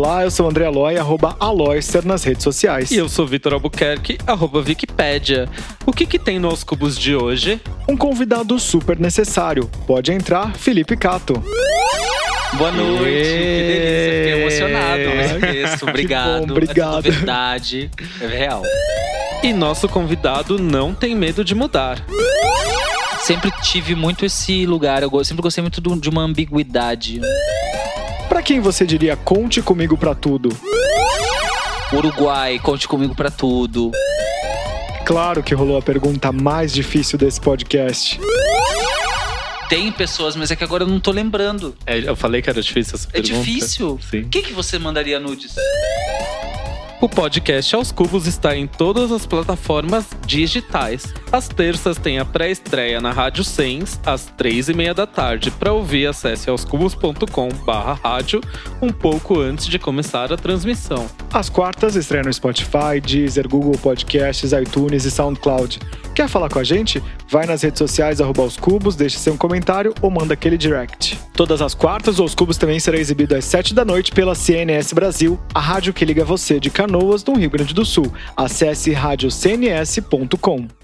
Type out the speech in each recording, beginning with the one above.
Olá, eu sou o André Aloy, arroba Aloyster nas redes sociais. E eu sou Vitor Albuquerque, arroba Wikipédia. O que, que tem nos cubos de hoje? Um convidado super necessário. Pode entrar, Felipe Cato. Boa noite, que delícia, fiquei emocionado com esse texto. Obrigado. bom, obrigado. É tudo verdade, é real. E nosso convidado não tem medo de mudar. Sempre tive muito esse lugar, eu sempre gostei muito de uma ambiguidade. Quem você diria conte comigo pra tudo? Uruguai, conte comigo pra tudo. Claro que rolou a pergunta mais difícil desse podcast. Tem pessoas, mas é que agora eu não tô lembrando. É, eu falei que era difícil essa É pergunta. difícil. Sim. Quem que você mandaria nudes? O podcast Aos Cubos está em todas as plataformas digitais. Às terças tem a pré-estreia na Rádio Sens, às três e meia da tarde. Para ouvir, acesse aoscubos.com barra rádio um pouco antes de começar a transmissão. Às quartas estreia no Spotify, Deezer, Google Podcasts, iTunes e SoundCloud. Quer falar com a gente? Vai nas redes sociais, arroba os cubos, deixe seu comentário ou manda aquele direct. Todas as quartas, Os Cubos também será exibido às 7 da noite pela CNS Brasil, a rádio que liga você de Canoas, no Rio Grande do Sul. Acesse radiocns.com.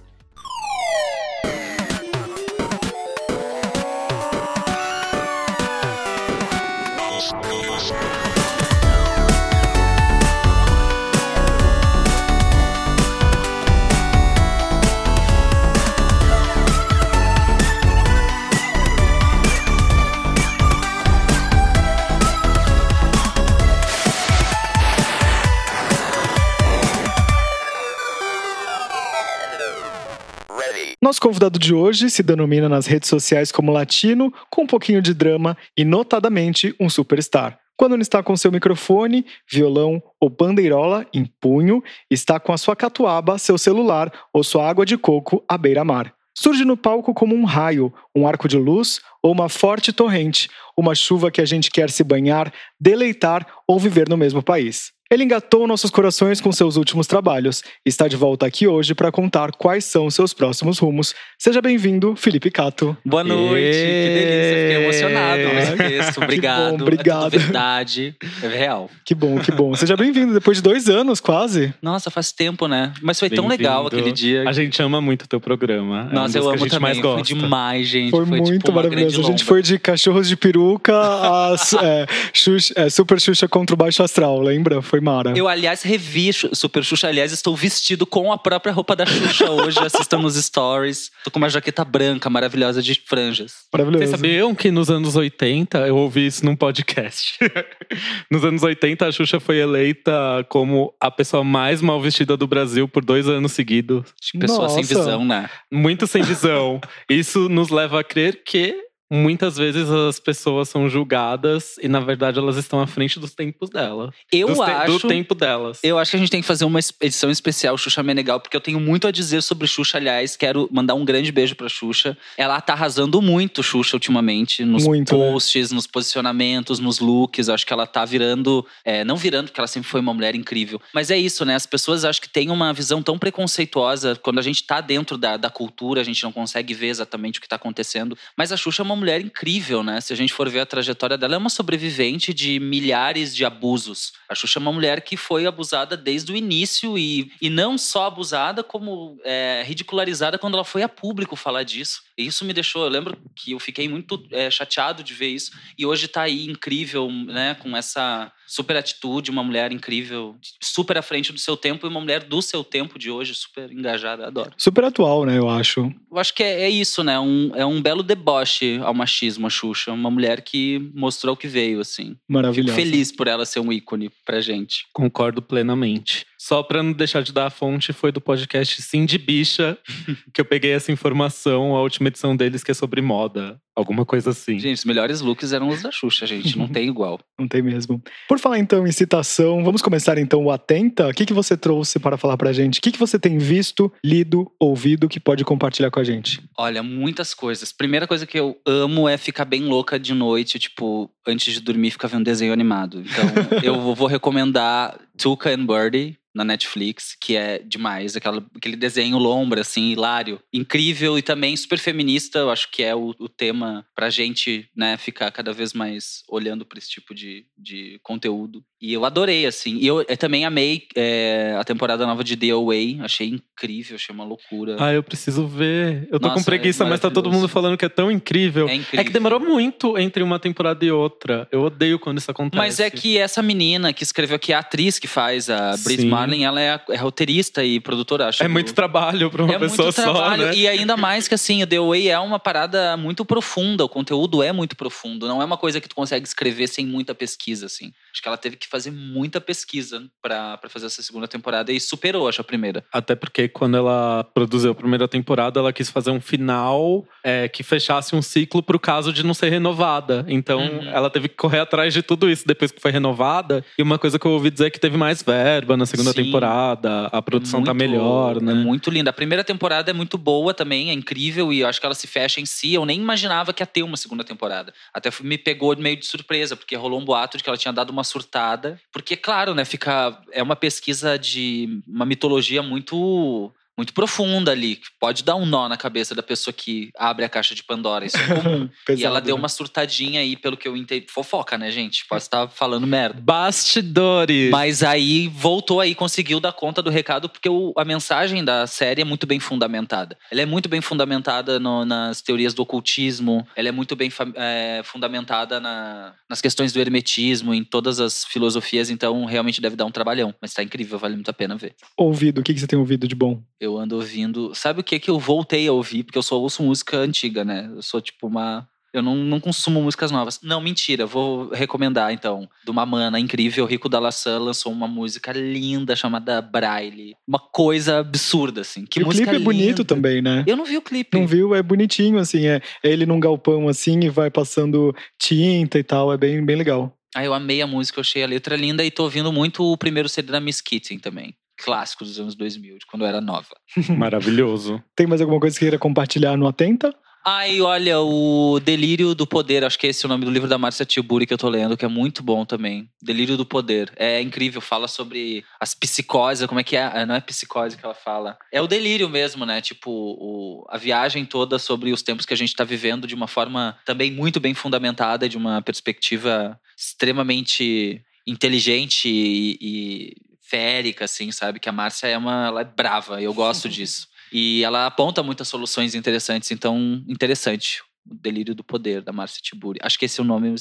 Nosso convidado de hoje se denomina nas redes sociais como latino, com um pouquinho de drama e notadamente um superstar. Quando não está com seu microfone, violão ou bandeirola em punho, está com a sua catuaba, seu celular ou sua água de coco à beira-mar. Surge no palco como um raio, um arco de luz ou uma forte torrente, uma chuva que a gente quer se banhar, deleitar ou viver no mesmo país. Ele engatou nossos corações com seus últimos trabalhos e está de volta aqui hoje para contar quais são seus próximos rumos. Seja bem-vindo, Felipe Cato. Boa noite, que delícia, fiquei emocionado com esse texto. Que Obrigado. bom, obrigado. É tudo verdade, é real. Que bom, que bom. Seja bem-vindo depois de dois anos, quase. Nossa, faz tempo, né? Mas foi tão legal aquele dia. A gente ama muito o teu programa. é um Nossa, dos eu que amo a gente também. mais gosta. Foi demais, gente. Foi, muito tipo, uma maravilhoso. grande A gente foi de cachorros de peruca a é, Xuxa- é, Super Xuxa contra o Baixo Astral, lembra? Foi mara. Eu, aliás, revi Super Xuxa. Aliás, estou vestido com a própria roupa da Xuxa hoje. Assistam nos stories. Tô com uma jaqueta branca maravilhosa de franjas. Maravilhoso. Vocês sabiam que nos anos 80, eu ouvi isso num podcast. nos anos 80, a Xuxa foi eleita como a pessoa mais mal vestida do Brasil por dois anos seguidos. Pessoa sem Nossa. visão, né? Muito sem visão. Isso nos leva a crer que muitas vezes as pessoas são julgadas e, na verdade, elas estão à frente dos tempos delas. Eu Dos te- acho. Do tempo delas. Eu acho que a gente tem que fazer uma edição especial Xuxa Menegal, porque eu tenho muito a dizer sobre Xuxa, aliás. Quero mandar um grande beijo pra Xuxa. Ela tá arrasando muito, Xuxa, ultimamente, nos Muito, né? posts, nos posicionamentos, nos looks. Acho que ela tá virando. é, não virando, porque ela sempre foi uma mulher incrível. Mas é isso, né? As pessoas acho que têm uma visão tão preconceituosa. Quando a gente tá dentro da, da cultura, a gente não consegue ver exatamente o que tá acontecendo. Mas a Xuxa é uma mulher incrível, né? Se a gente for ver a trajetória dela, é uma sobrevivente de milhares de abusos. A Xuxa é uma mulher que foi abusada desde o início e, e não só abusada, como é, ridicularizada quando ela foi a público falar disso. E isso me deixou, eu lembro que eu fiquei muito é, chateado de ver isso. E hoje tá aí incrível, né? Com essa super atitude, uma mulher incrível, super à frente do seu tempo e uma mulher do seu tempo de hoje, super engajada, adoro. Super atual, né, eu acho. Eu acho que é, é isso, né? Um, é um belo deboche ao machismo, a Xuxa. Uma mulher que mostrou o que veio, assim. Fico Maravilhosa. feliz por ela ser um ícone pra gente. Concordo plenamente. Só pra não deixar de dar a fonte, foi do podcast Sim de Bicha que eu peguei essa informação, a última edição deles, que é sobre moda. Alguma coisa assim. Gente, os melhores looks eram os da Xuxa, gente. Não tem igual. Não tem mesmo. Por falar então em citação, vamos começar então o Atenta. O que, que você trouxe para falar pra gente? O que, que você tem visto, lido, ouvido que pode compartilhar com a gente? Olha, muitas coisas. Primeira coisa que eu amo é ficar bem louca de noite, tipo, antes de dormir, ficar vendo desenho animado. Então, eu vou recomendar Tuca and Birdie na Netflix, que é demais. Aquela, aquele desenho lombra, assim, hilário. Incrível e também super feminista. Eu acho que é o, o tema pra gente, né, ficar cada vez mais olhando para esse tipo de, de conteúdo. E eu adorei, assim. E eu, eu também amei é, a temporada nova de The Away. Achei incrível, achei uma loucura. Ah, eu preciso ver. Eu tô Nossa, com preguiça, é mas tá todo mundo falando que é tão incrível. É incrível. É que demorou muito entre uma temporada e outra. Eu odeio quando isso acontece. Mas é que essa menina que escreveu aqui, a atriz que faz, a Brit Sim. Marlin, ela é, é roteirista e produtora, acho. É muito trabalho pra uma é pessoa muito trabalho. só, né? E ainda mais que assim, o The Way é uma parada muito profunda. O conteúdo é muito profundo. Não é uma coisa que tu consegue escrever sem muita pesquisa, assim. Acho que ela teve que fazer muita pesquisa pra fazer essa segunda temporada e superou, acho, a primeira. Até porque quando ela produziu a primeira temporada, ela quis fazer um final é, que fechasse um ciclo pro caso de não ser renovada. Então, Uhum. ela teve que correr atrás de tudo isso depois que foi renovada. E uma coisa que eu ouvi dizer é que teve mais verba na segunda Sim. temporada, a produção tá Muito- melhor, né? É muito linda. A primeira temporada é muito boa também, é incrível e eu acho que ela se fecha em si. Eu nem imaginava que ia ter uma segunda temporada. Até me pegou meio de surpresa, porque rolou um boato de que ela tinha dado uma surtada. Porque, claro, né, fica. É uma pesquisa de uma mitologia muito. Muito profunda ali, que pode dar um nó na cabeça da pessoa que abre a caixa de Pandora. Isso é comum. e Pesado, ela deu né? uma surtadinha aí, pelo que eu entendi. Fofoca, né, gente? Pode estar falando merda. Bastidores. Mas aí voltou aí, conseguiu dar conta do recado, porque o- a mensagem da série é muito bem fundamentada. Ela é muito bem fundamentada no- nas teorias do ocultismo, ela é muito bem é, fundamentada na- nas questões do hermetismo, em todas as filosofias, então realmente deve dar um trabalhão. Mas tá incrível, vale muito a pena ver. Ouvido, o que, que você tem ouvido de bom? Eu ando ouvindo. Sabe o que que eu voltei a ouvir? Porque eu só ouço música antiga, né? Eu sou tipo uma. Eu não, não consumo músicas novas. Não, mentira. Vou recomendar, então. De uma mana incrível, Rico Dalassan lançou uma música linda chamada Braille. Uma coisa absurda, assim. Que e o música clipe é bonito linda. também, né? Eu não vi o clipe. Não viu? É bonitinho, assim. É é ele num galpão, assim, e vai passando tinta e tal. É bem, bem legal. Ah, eu amei a música, eu achei a letra linda e tô ouvindo muito o primeiro CD da Miss Kitty também. Clássico dos anos 2000, de quando eu era nova. Maravilhoso. Tem mais alguma coisa que queira compartilhar no Atenta? Ai, olha, o Delírio do Poder, acho que esse é o nome do livro da Márcia Tiburi que eu tô lendo, que é muito bom também. Delírio do Poder. É incrível, fala sobre as psicoses, como é que é? Ah, Não é psicose que ela fala. É o delírio mesmo, né? Tipo, o- a viagem toda sobre os tempos que a gente tá vivendo de uma forma também muito bem fundamentada, de uma perspectiva extremamente inteligente e, e férica, assim, sabe? Que a Márcia é uma. Ela é brava, e eu gosto disso. E ela aponta muitas soluções interessantes, então, interessante. O Delírio do Poder, da Márcia Tiburi. Acho que esse é o nome.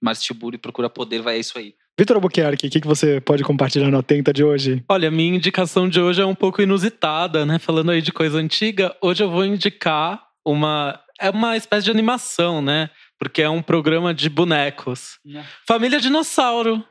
Márcia Tiburi procura poder, vai é isso aí. Vitor Albuquerque, o que, que você pode compartilhar no Atenta de hoje? Olha, minha indicação de hoje é um pouco inusitada, né? Falando aí de coisa antiga, hoje eu vou indicar uma. É uma espécie de animação, né? Porque é um programa de bonecos. Família Dinossauro,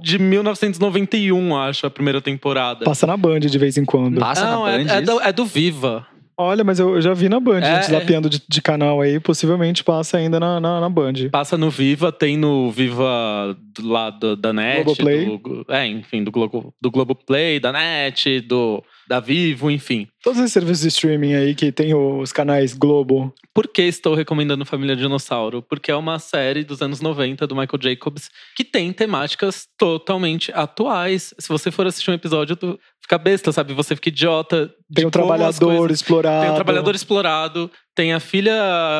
de 1991, acho, a primeira temporada. Passa na Band de vez em quando. Passa Não, na é, Band é do, é do Viva. Olha, mas eu já vi na Band, É, gente, zapeando de, de canal aí. Possivelmente passa ainda na, na, na Band. Passa no Viva, tem no Viva do lado da NET. Globoplay. Do, é, enfim, do, Globo, do Globoplay, da NET, do, da Vivo, enfim. Todos esses serviços de streaming aí que tem os canais Globo. Por que estou recomendando Família Dinossauro? Porque é uma série dos anos 90 do Michael Jacobs que tem temáticas totalmente atuais. Se você for assistir um episódio, tu fica besta, sabe? Você fica idiota. Tem as trabalhador coisas- explorado. Tem o trabalhador explorado, tem a filha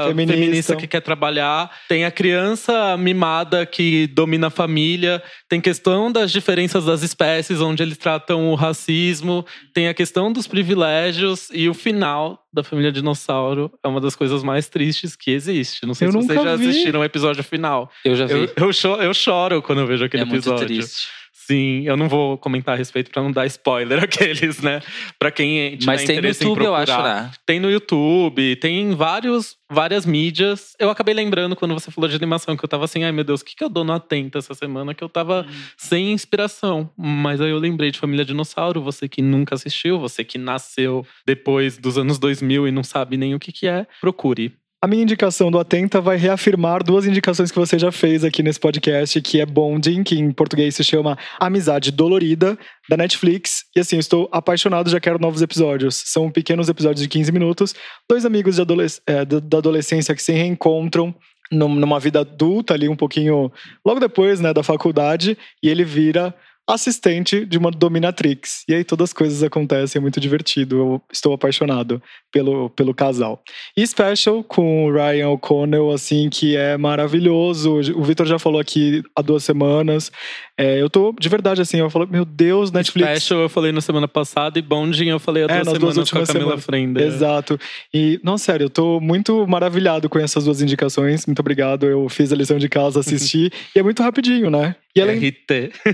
Feminista. feminista. que quer trabalhar, tem a criança mimada que domina a família, tem questão das diferenças das espécies, onde eles tratam o racismo, tem a questão dos privilégios e o final da família dinossauro é uma das coisas mais tristes que existe. Não sei Eu se vocês já vi. assistiram o episódio final. Eu já vi. Eu, eu, cho- eu choro quando eu vejo aquele é muito episódio. triste. Sim, eu não vou comentar a respeito pra não dar spoiler aqueles, né? Pra quem tiver Mas tem no YouTube, eu procurar. acho, né? Tem no YouTube, tem em vários, várias mídias. Eu acabei lembrando quando você falou de animação que eu tava assim, ai meu Deus, o que, que eu dou no Atenta essa semana? Que eu tava sem inspiração. Mas aí eu lembrei de Família Dinossauro, você que nunca assistiu, você que nasceu depois dos anos 2000 e não sabe nem o que, que é, procure. A minha indicação do Atenta vai reafirmar duas indicações que você já fez aqui nesse podcast, que é Bonding, que em português se chama Amizade Dolorida, da Netflix. E assim, estou apaixonado, já quero novos episódios. São pequenos episódios de 15 minutos. Dois amigos adolesc- eh, da adolescência que se reencontram num- numa vida adulta ali, um pouquinho logo depois, né, da faculdade, e ele vira assistente de uma dominatrix. E aí todas as coisas acontecem, é muito divertido. Eu estou apaixonado pelo, pelo casal. E Special com o Ryan O'Connell, assim, que é maravilhoso. O Victor já falou aqui há duas semanas. É, eu tô, de verdade, assim, eu falo, meu Deus, Netflix. Special eu falei na semana passada e Bonding eu falei há duas é, nas duas últimas com a Camila Frenda. Exato. E, não, sério, eu tô muito maravilhado com essas duas indicações. Muito obrigado. Eu fiz a lição de casa, assisti. e é muito rapidinho, né? E além... RT.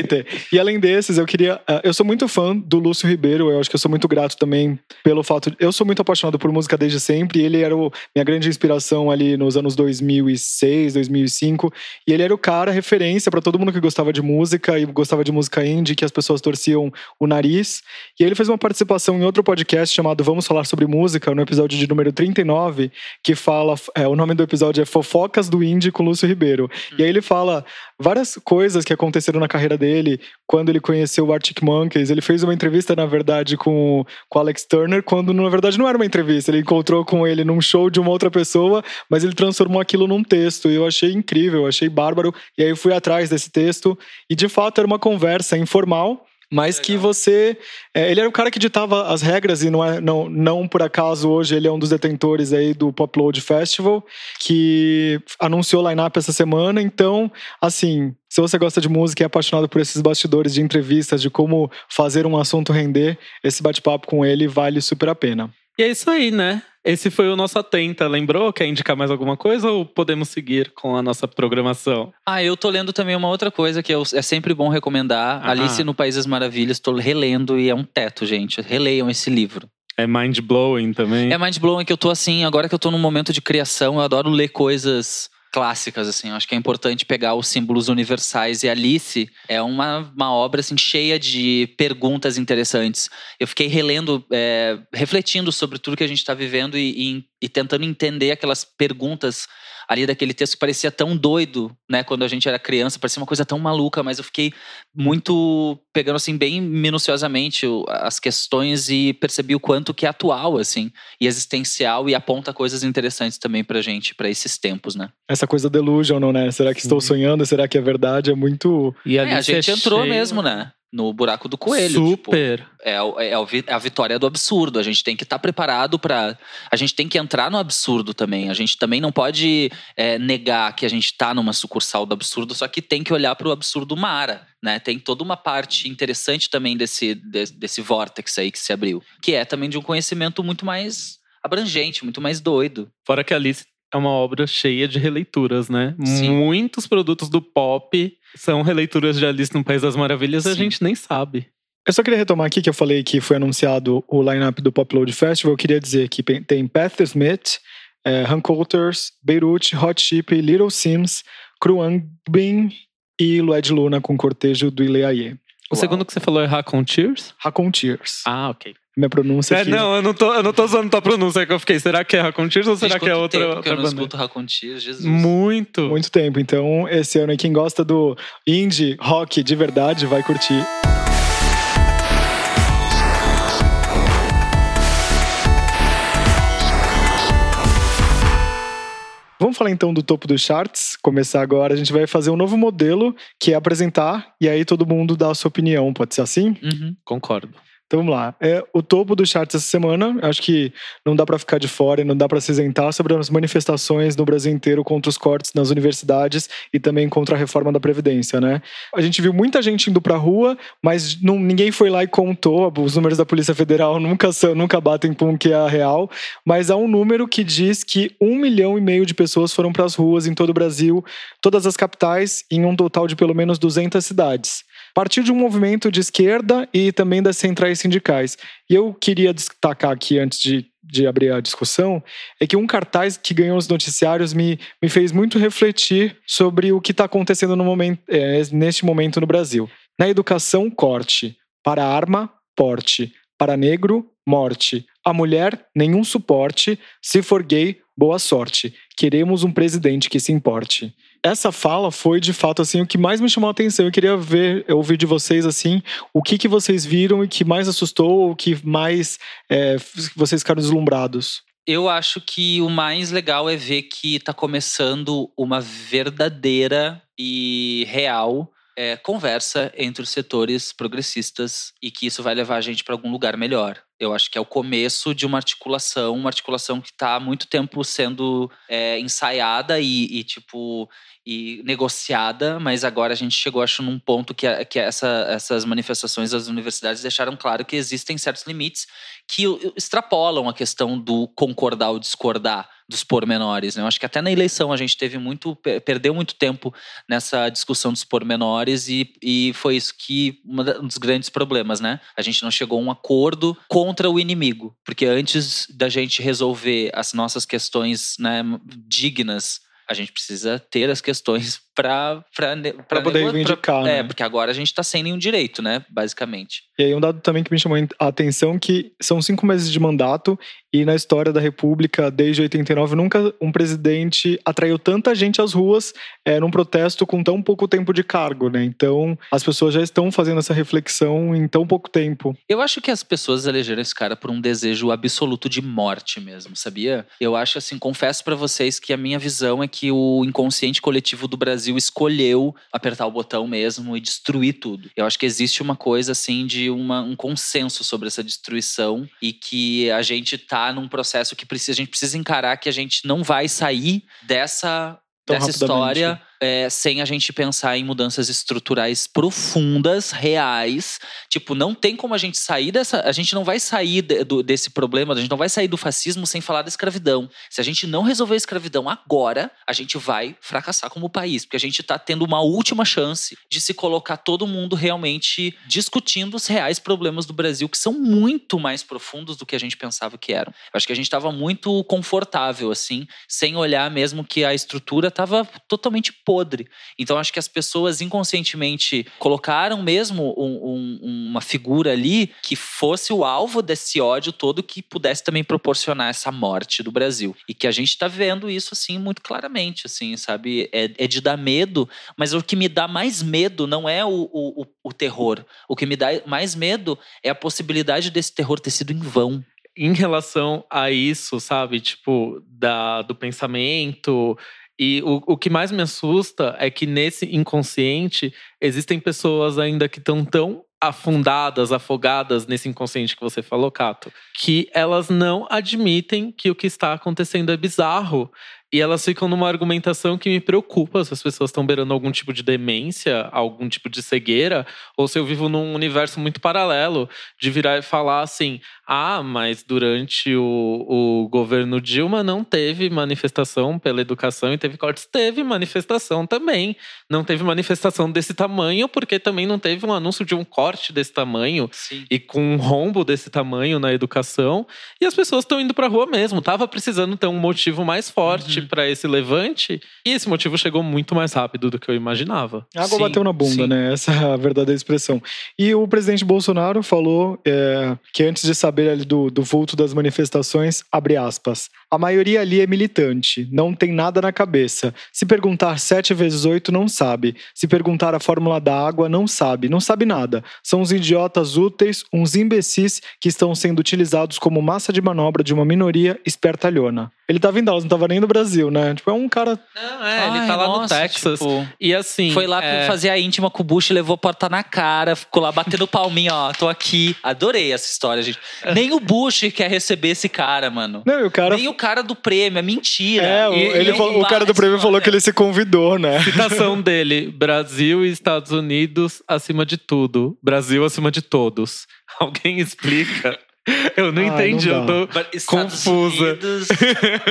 RT. E além desses, eu queria. Uh, eu sou muito fã do Lúcio Ribeiro. Eu acho que eu sou muito grato também pelo fato. De, eu sou muito apaixonado por música desde sempre. E ele era o, minha grande inspiração ali nos anos 2006, 2005. E ele era o cara, referência para todo mundo que gostava de música e gostava de música indie, que as pessoas torciam o nariz. E ele fez uma participação em outro podcast chamado Vamos Falar sobre Música, no episódio de número 39, que fala. É, o nome do episódio é Fofocas do Indie com Lúcio Ribeiro. Hum. E aí ele fala várias coisas que aconteceram na carreira dele quando ele conheceu o Arctic Monkeys. Ele fez uma entrevista, na verdade, com, com Alex Turner, quando na verdade não era uma entrevista. Ele encontrou com ele num show de uma outra pessoa, mas ele transformou aquilo num texto. E eu achei incrível, eu achei bárbaro. E aí eu fui atrás desse texto. E de fato era uma conversa informal mas que você. É, ele era o cara que ditava as regras, e não, é, não, não por acaso hoje ele é um dos detentores aí do Popload Festival, que anunciou o line-up essa semana. Então, assim, se você gosta de música e é apaixonado por esses bastidores de entrevistas, de como fazer um assunto render, esse bate-papo com ele vale super a pena. E é isso aí, né? Esse foi o nosso Atenta, lembrou? Quer indicar mais alguma coisa ou podemos seguir com a nossa programação? Ah, eu tô lendo também uma outra coisa que é sempre bom recomendar. Aham. Alice no País das Maravilhas, tô relendo e é um teto, gente. Releiam esse livro. É mind blowing também. É mind blowing que eu tô assim, agora que eu tô num momento de criação, eu adoro ler coisas clássicas, assim. Eu acho que é importante pegar os símbolos universais. E Alice é uma, uma obra, assim, cheia de perguntas interessantes. Eu fiquei relendo, é, refletindo sobre tudo que a gente está vivendo e, e, e tentando entender aquelas perguntas ali daquele texto que parecia tão doido, né? Quando a gente era criança, parecia uma coisa tão maluca, mas eu fiquei muito pegando assim bem minuciosamente as questões e percebi o quanto que é atual assim e existencial e aponta coisas interessantes também pra gente para esses tempos, né? Essa coisa delusional, né? Será que estou sonhando? Será que é verdade? É muito E ali é, a gente entrou cheio... mesmo, né? No buraco do coelho. Tipo, Super. Tipo, é, é, é, a vitória do absurdo. A gente tem que estar tá preparado para. A gente tem que entrar no absurdo também. A gente também não pode é, negar que a gente está numa sucursal do absurdo, só que tem que olhar para o absurdo Mara. Né? Tem toda uma parte interessante também desse, desse, desse vórtex aí que se abriu, que é também de um conhecimento muito mais abrangente, muito mais doido. Fora que a Alice é uma obra cheia de releituras, né? Sim. Muitos produtos do pop são releituras de Alice no País das Maravilhas e a gente nem sabe. Eu só queria retomar aqui que eu falei que foi anunciado o line-up do Popload Festival. Eu queria dizer que tem Pat Smith, é, Han Coulters, Beirut, Hot Chip, Little Sims, Bin e Lued Luna com cortejo do Ileaie. O Uau. segundo que você falou é Racon Tears? Racon Tears. Ah, ok. Minha pronúncia é, aqui. Não, eu não, tô, eu não tô usando tua pronúncia que eu fiquei. Será que é Racon Tears ou será que é outra, tempo outra que eu não banda? escuto Racon Tears, Jesus. Muito. Muito tempo. Então, esse ano aí, quem gosta do indie rock de verdade vai curtir. Vamos falar então do topo dos charts. Começar agora, a gente vai fazer um novo modelo que é apresentar e aí todo mundo dá a sua opinião. Pode ser assim? Uhum, concordo. Então vamos lá. É o topo do charts essa semana. Acho que não dá para ficar de fora, não dá para se isentar sobre as manifestações no Brasil inteiro contra os cortes nas universidades e também contra a reforma da previdência, né? A gente viu muita gente indo para rua, mas não, ninguém foi lá e contou. Os números da Polícia Federal nunca são, nunca batem com o que é a real. Mas há um número que diz que um milhão e meio de pessoas foram para as ruas em todo o Brasil, todas as capitais, em um total de pelo menos 200 cidades partiu de um movimento de esquerda e também das centrais sindicais. E eu queria destacar aqui, antes de, de abrir a discussão, é que um cartaz que ganhou os noticiários me, me fez muito refletir sobre o que está acontecendo no momento, é, neste momento no Brasil. Na educação, corte. Para arma, porte. Para negro, morte. A mulher, nenhum suporte. Se for gay, boa sorte. Queremos um presidente que se importe essa fala foi de fato assim o que mais me chamou a atenção. Eu queria ver, ouvir de vocês assim, o que que vocês viram e que mais assustou, ou que mais é, vocês ficaram deslumbrados. Eu acho que o mais legal é ver que está começando uma verdadeira e real é, conversa entre os setores progressistas e que isso vai levar a gente para algum lugar melhor. Eu acho que é o começo de uma articulação, uma articulação que está há muito tempo sendo é, ensaiada e, e, tipo e negociada, mas agora a gente chegou, acho, num ponto que, que essa, essas manifestações das universidades deixaram claro que existem certos limites que extrapolam a questão do concordar ou discordar dos pormenores. Né? Eu acho que até na eleição a gente teve muito, perdeu muito tempo nessa discussão dos pormenores e, e foi isso que um dos grandes problemas, né? A gente não chegou a um acordo contra o inimigo, porque antes da gente resolver as nossas questões né, dignas a gente precisa ter as questões para poder reivindicar. Pra, né? É, porque agora a gente está sem nenhum direito, né? Basicamente. E aí um dado também que me chamou a atenção que são cinco meses de mandato e na história da República desde 89 nunca um presidente atraiu tanta gente às ruas é, num protesto com tão pouco tempo de cargo, né? Então as pessoas já estão fazendo essa reflexão em tão pouco tempo. Eu acho que as pessoas elegeram esse cara por um desejo absoluto de morte mesmo, sabia? Eu acho assim, confesso para vocês que a minha visão é que o inconsciente coletivo do Brasil Brasil escolheu apertar o botão mesmo e destruir tudo. Eu acho que existe uma coisa assim de uma, um consenso sobre essa destruição e que a gente está num processo que precisa, a gente precisa encarar que a gente não vai sair dessa dessa história é, sem a gente pensar em mudanças estruturais profundas, reais. Tipo, não tem como a gente sair dessa. A gente não vai sair de, do, desse problema, a gente não vai sair do fascismo sem falar da escravidão. Se a gente não resolver a escravidão agora, a gente vai fracassar como país, porque a gente está tendo uma última chance de se colocar todo mundo realmente discutindo os reais problemas do Brasil, que são muito mais profundos do que a gente pensava que eram. Eu acho que a gente estava muito confortável, assim, sem olhar mesmo que a estrutura estava totalmente podre. Então acho que as pessoas inconscientemente colocaram mesmo um, um, uma figura ali que fosse o alvo desse ódio todo que pudesse também proporcionar essa morte do Brasil. E que a gente está vendo isso assim muito claramente, assim, sabe? É, é, de dar medo, mas o que me dá mais medo não é o, o, o terror. O que me dá mais medo é a possibilidade desse terror ter sido em vão em relação a isso, sabe? Tipo, da, do pensamento e o, o que mais me assusta é que nesse inconsciente existem pessoas ainda que estão tão afundadas, afogadas nesse inconsciente que você falou, Cato, que elas não admitem que o que está acontecendo é bizarro. E elas ficam numa argumentação que me preocupa se as pessoas estão beirando algum tipo de demência, algum tipo de cegueira, ou se eu vivo num universo muito paralelo de virar e falar assim: ah, mas durante o, o governo Dilma não teve manifestação pela educação e teve cortes. Teve manifestação também. Não teve manifestação desse tamanho, porque também não teve um anúncio de um corte desse tamanho Sim. e com um rombo desse tamanho na educação. E as pessoas estão indo pra rua mesmo. Tava precisando ter um motivo mais forte uhum. Para esse levante. E esse motivo chegou muito mais rápido do que eu imaginava. A água sim, bateu na bunda, sim. né? Essa é a verdadeira expressão. E o presidente Bolsonaro falou é, que antes de saber ali do, do vulto das manifestações, abre aspas. A maioria ali é militante, não tem nada na cabeça. Se perguntar sete vezes oito, não sabe. Se perguntar a fórmula da água, não sabe. Não sabe nada. São uns idiotas úteis, uns imbecis que estão sendo utilizados como massa de manobra de uma minoria espertalhona. Ele tava em Dallas, não tava nem no Brasil, né? Tipo, é um cara. Não, é, Ai, ele tá lá nossa, no Texas. Tipo, e assim. Foi lá é... fazer a íntima com o Bush, levou a porta na cara, ficou lá batendo palminho, ó. Tô aqui. Adorei essa história, gente. Nem o Bush quer receber esse cara, mano. Não, o cara. Nem o cara do prêmio, é mentira. É, e, ele falou, o cara do prêmio falou que ele se convidou, né? Citação dele: Brasil e Estados Unidos acima de tudo. Brasil acima de todos. Alguém explica eu não entendi, não eu tô Estados confusa. Unidos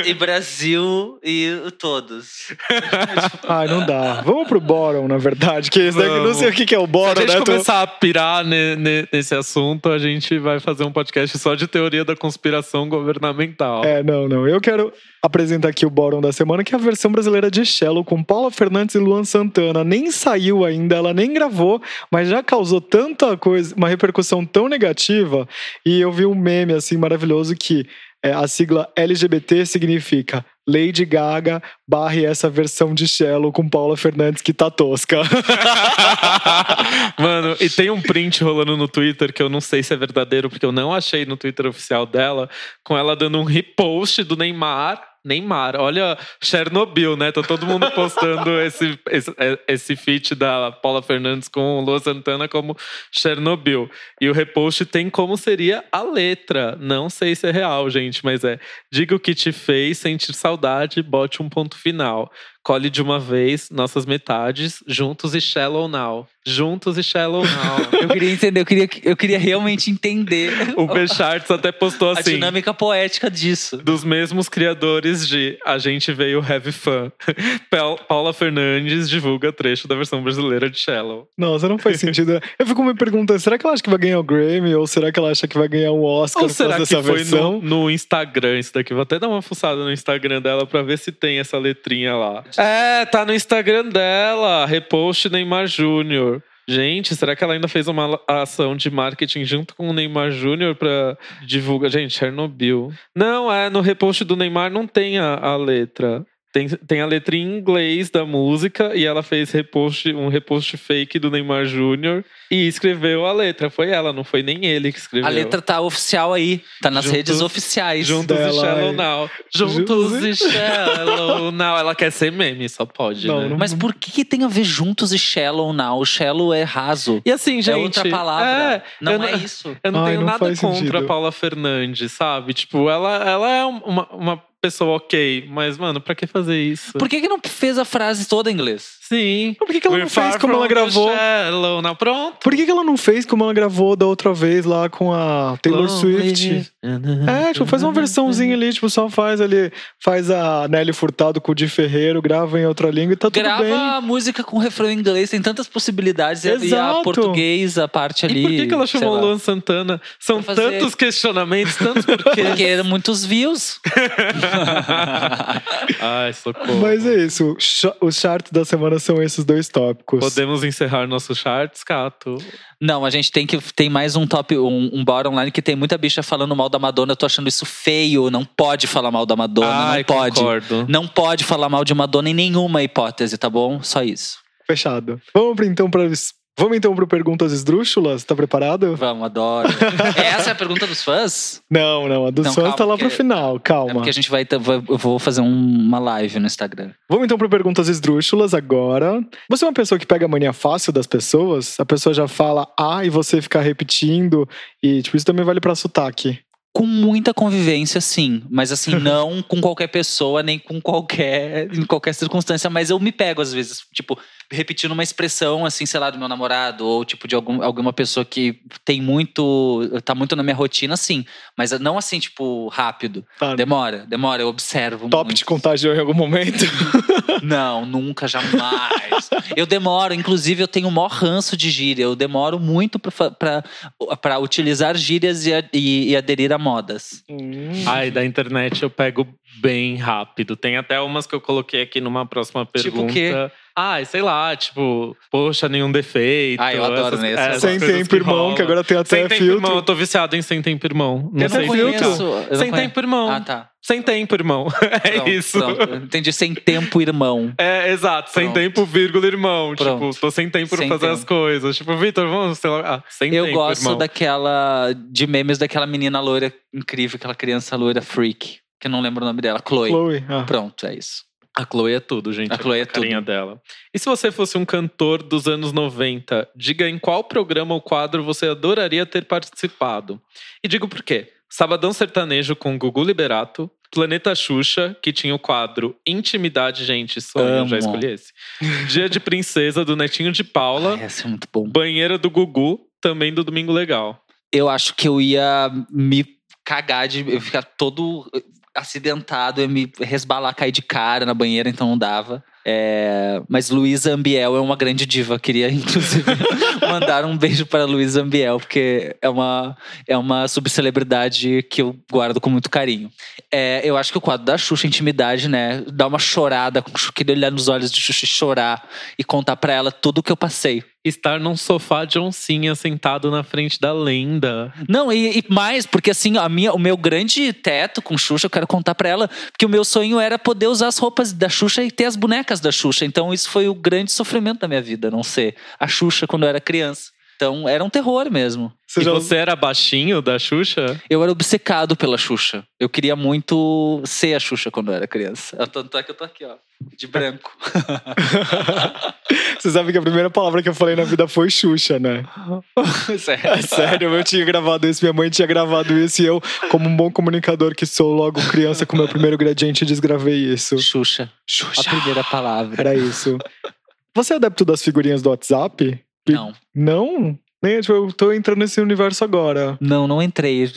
e Brasil e todos. Ai, não dá. Vamos pro Boron, na verdade, que esse daqui, não sei o que é o Boron, Se a gente né? começar a pirar ne, ne, nesse assunto, a gente vai fazer um podcast só de teoria da conspiração governamental. É, não, não. Eu quero apresentar aqui o Boron da semana, que é a versão brasileira de Shallow, com Paula Fernandes e Luan Santana. Nem saiu ainda, ela nem gravou, mas já causou tanta coisa, uma repercussão tão negativa. E eu vi um meme assim maravilhoso que é, a sigla LGBT significa Lady Gaga barre essa versão de Shallow com Paula Fernandes que tá tosca. Mano, e tem um print rolando no Twitter que eu não sei se é verdadeiro, porque eu não achei no Twitter oficial dela, com ela dando um repost do Neymar Neymar. Olha, Chernobyl, né? Tá todo mundo postando esse, esse, é, esse feat da Paula Fernandes com o Lua Santana como Chernobyl. E o repost tem como seria a letra. Não sei se é real, gente, mas é. Diga o que te fez sentir saudade, bote um ponto final. Colhe de uma vez nossas metades, juntos e shallow now. Juntos e shallow now. eu queria entender, eu queria, eu queria realmente entender. O B-Charts até postou assim. A dinâmica poética disso. Dos mesmos criadores de A Gente Veio Heavy Fun. Paula Fernandes divulga trecho da versão brasileira de Shallow. Nossa, não faz sentido. Eu fico me perguntando, será que ela acha que vai ganhar o Grammy? Ou será que ela acha que vai ganhar o Oscar ou será que foi? No, no Instagram isso daqui? Vou até dar uma fuçada no Instagram dela pra ver se tem essa letrinha lá. É, tá no Instagram dela. Repost Neymar Júnior. Gente, será que ela ainda fez uma ação de marketing junto com o Neymar Júnior pra divulgar? Gente, Chernobyl. Não, é, no repost do Neymar não tem a, a letra. Tem, tem a letra em inglês da música e ela fez repost, um repost fake do Neymar Júnior e escreveu a letra. Foi ela, não foi nem ele que escreveu. A letra tá oficial aí, tá nas juntos, redes oficiais. Juntos dela, e Shallow Now. Juntos e Shallow Now. Ela quer ser meme, só pode, não, né? Mas por que, que, tem a ver juntos e Shallow Now? Shallow é raso. E assim, gente. É outra palavra. É, não é isso. Eu não Ai, tenho não nada contra sentido. a Paula Fernandes, sabe? Tipo, ela, ela é uma, uma pessoa ok, mas, mano, pra que fazer isso? Por que, que não fez a frase toda em inglês? Sim. Por que, que ela We're não fez como ela gravou? Shallow. Não, pronto. Por que, que ela não fez como ela gravou da outra vez lá com a Taylor Swift? É, tipo, faz uma versãozinha ali, tipo, só faz ali, faz a Nelly Furtado com o Di Ferreiro, grava em outra língua e tá tudo grava bem. Grava a música com refrão em inglês, tem tantas possibilidades. Exato. E a português, a parte ali. E por que, que ela chamou Luan Santana? São tantos questionamentos, tantos porquês. Porque eram muitos views. Ai, socorro. Mas é isso. Os charts da semana são esses dois tópicos. Podemos encerrar nossos charts, Cato? Não, a gente tem que tem mais um top, um, um bar online que tem muita bicha falando mal da Madonna. Eu tô achando isso feio. Não pode falar mal da Madonna. Ai, não pode. Concordo. Não pode falar mal de Madonna em nenhuma hipótese, tá bom? Só isso. Fechado. Vamos então para Vamos então para perguntas esdrúxulas? Tá preparado? Vamos, adoro. Essa é a pergunta dos fãs? Não, não. A dos não, fãs calma, tá lá pro final. Calma. É porque a gente vai. Eu vou fazer uma live no Instagram. Vamos então para perguntas esdrúxulas agora. Você é uma pessoa que pega a mania fácil das pessoas? A pessoa já fala ah e você fica repetindo. E, tipo, isso também vale para sotaque com muita convivência, sim. Mas assim, não com qualquer pessoa, nem com qualquer. em qualquer circunstância. Mas eu me pego, às vezes, tipo, repetindo uma expressão, assim, sei lá, do meu namorado, ou tipo, de algum, alguma pessoa que tem muito. tá muito na minha rotina, sim. Mas não assim, tipo, rápido. Tá. Demora, demora, eu observo. Top muito. te contagiou em algum momento? não, nunca, jamais. eu demoro, inclusive, eu tenho o maior ranço de gíria. Eu demoro muito para utilizar gírias e, e, e aderir a modas. Hum. Ai, da internet eu pego bem rápido. Tem até umas que eu coloquei aqui numa próxima pergunta. Tipo o quê? Ah, sei lá, tipo, poxa, nenhum defeito. Ah, eu adoro essas, mesmo. Essas sem tempo, irmão, que agora tem até sem filtro. Tempo, irmão, eu tô viciado em sem tempo, irmão. Não eu sei não conheço. Sem tempo, irmão. Ah, tá. Sem tempo, irmão. é pronto, isso. Pronto. Entendi, sem tempo, irmão. É, exato. Pronto. Sem tempo, vírgula, irmão. Pronto. Tipo, tô sem tempo sem pra fazer tempo. as coisas. Tipo, Vitor, vamos, sei lá. Ah, sem eu tempo, gosto irmão. daquela. de memes daquela menina loira incrível, aquela criança loira freak. Que eu não lembro o nome dela. Chloe. Chloe. Ah. Pronto, é isso. A Chloe é tudo, gente. A Chloe é a carinha tudo. dela. E se você fosse um cantor dos anos 90, diga em qual programa ou quadro você adoraria ter participado. E digo por quê. Sabadão Sertanejo com Gugu Liberato, Planeta Xuxa, que tinha o quadro Intimidade, gente, sonho, Amo. já escolhi esse. Dia de Princesa, do Netinho de Paula. Ai, esse é muito bom. Banheira do Gugu, também do Domingo Legal. Eu acho que eu ia me cagar de eu ficar todo acidentado, ia me resbalar, cair de cara na banheira, então não dava. É, mas Luísa Ambiel é uma grande diva. Queria, inclusive, mandar um beijo para Luísa Ambiel, porque é uma, é uma subcelebridade que eu guardo com muito carinho. É, eu acho que o quadro da Xuxa, Intimidade, né? Dar uma chorada, queria olhar nos olhos de Xuxa e chorar e contar para ela tudo o que eu passei estar num sofá de oncinha sentado na frente da lenda. Não, e, e, mais, porque assim, a minha, o meu grande teto com Xuxa, eu quero contar pra ela, que o meu sonho era poder usar as roupas da Xuxa e ter as bonecas da Xuxa. Então isso foi o grande sofrimento da minha vida, não ser a Xuxa quando eu era criança. Então era um terror mesmo. Você e já- você era baixinho da Xuxa? Eu era obcecado pela Xuxa. Eu queria muito ser a Xuxa quando eu era criança. Tanto é que eu tô aqui, ó, de branco. Você sabe que a primeira palavra que eu falei na vida foi Xuxa, né? Sério. É sério, eu tinha gravado isso, minha mãe tinha gravado isso e eu, como um bom comunicador que sou, logo criança com meu primeiro gradiente, desgravei isso. Xuxa. A Xuxa. primeira palavra. Era isso. Você é adepto das figurinhas do WhatsApp? Não. Não? Nem, tipo, eu tô entrando nesse universo agora. Não, não entrei.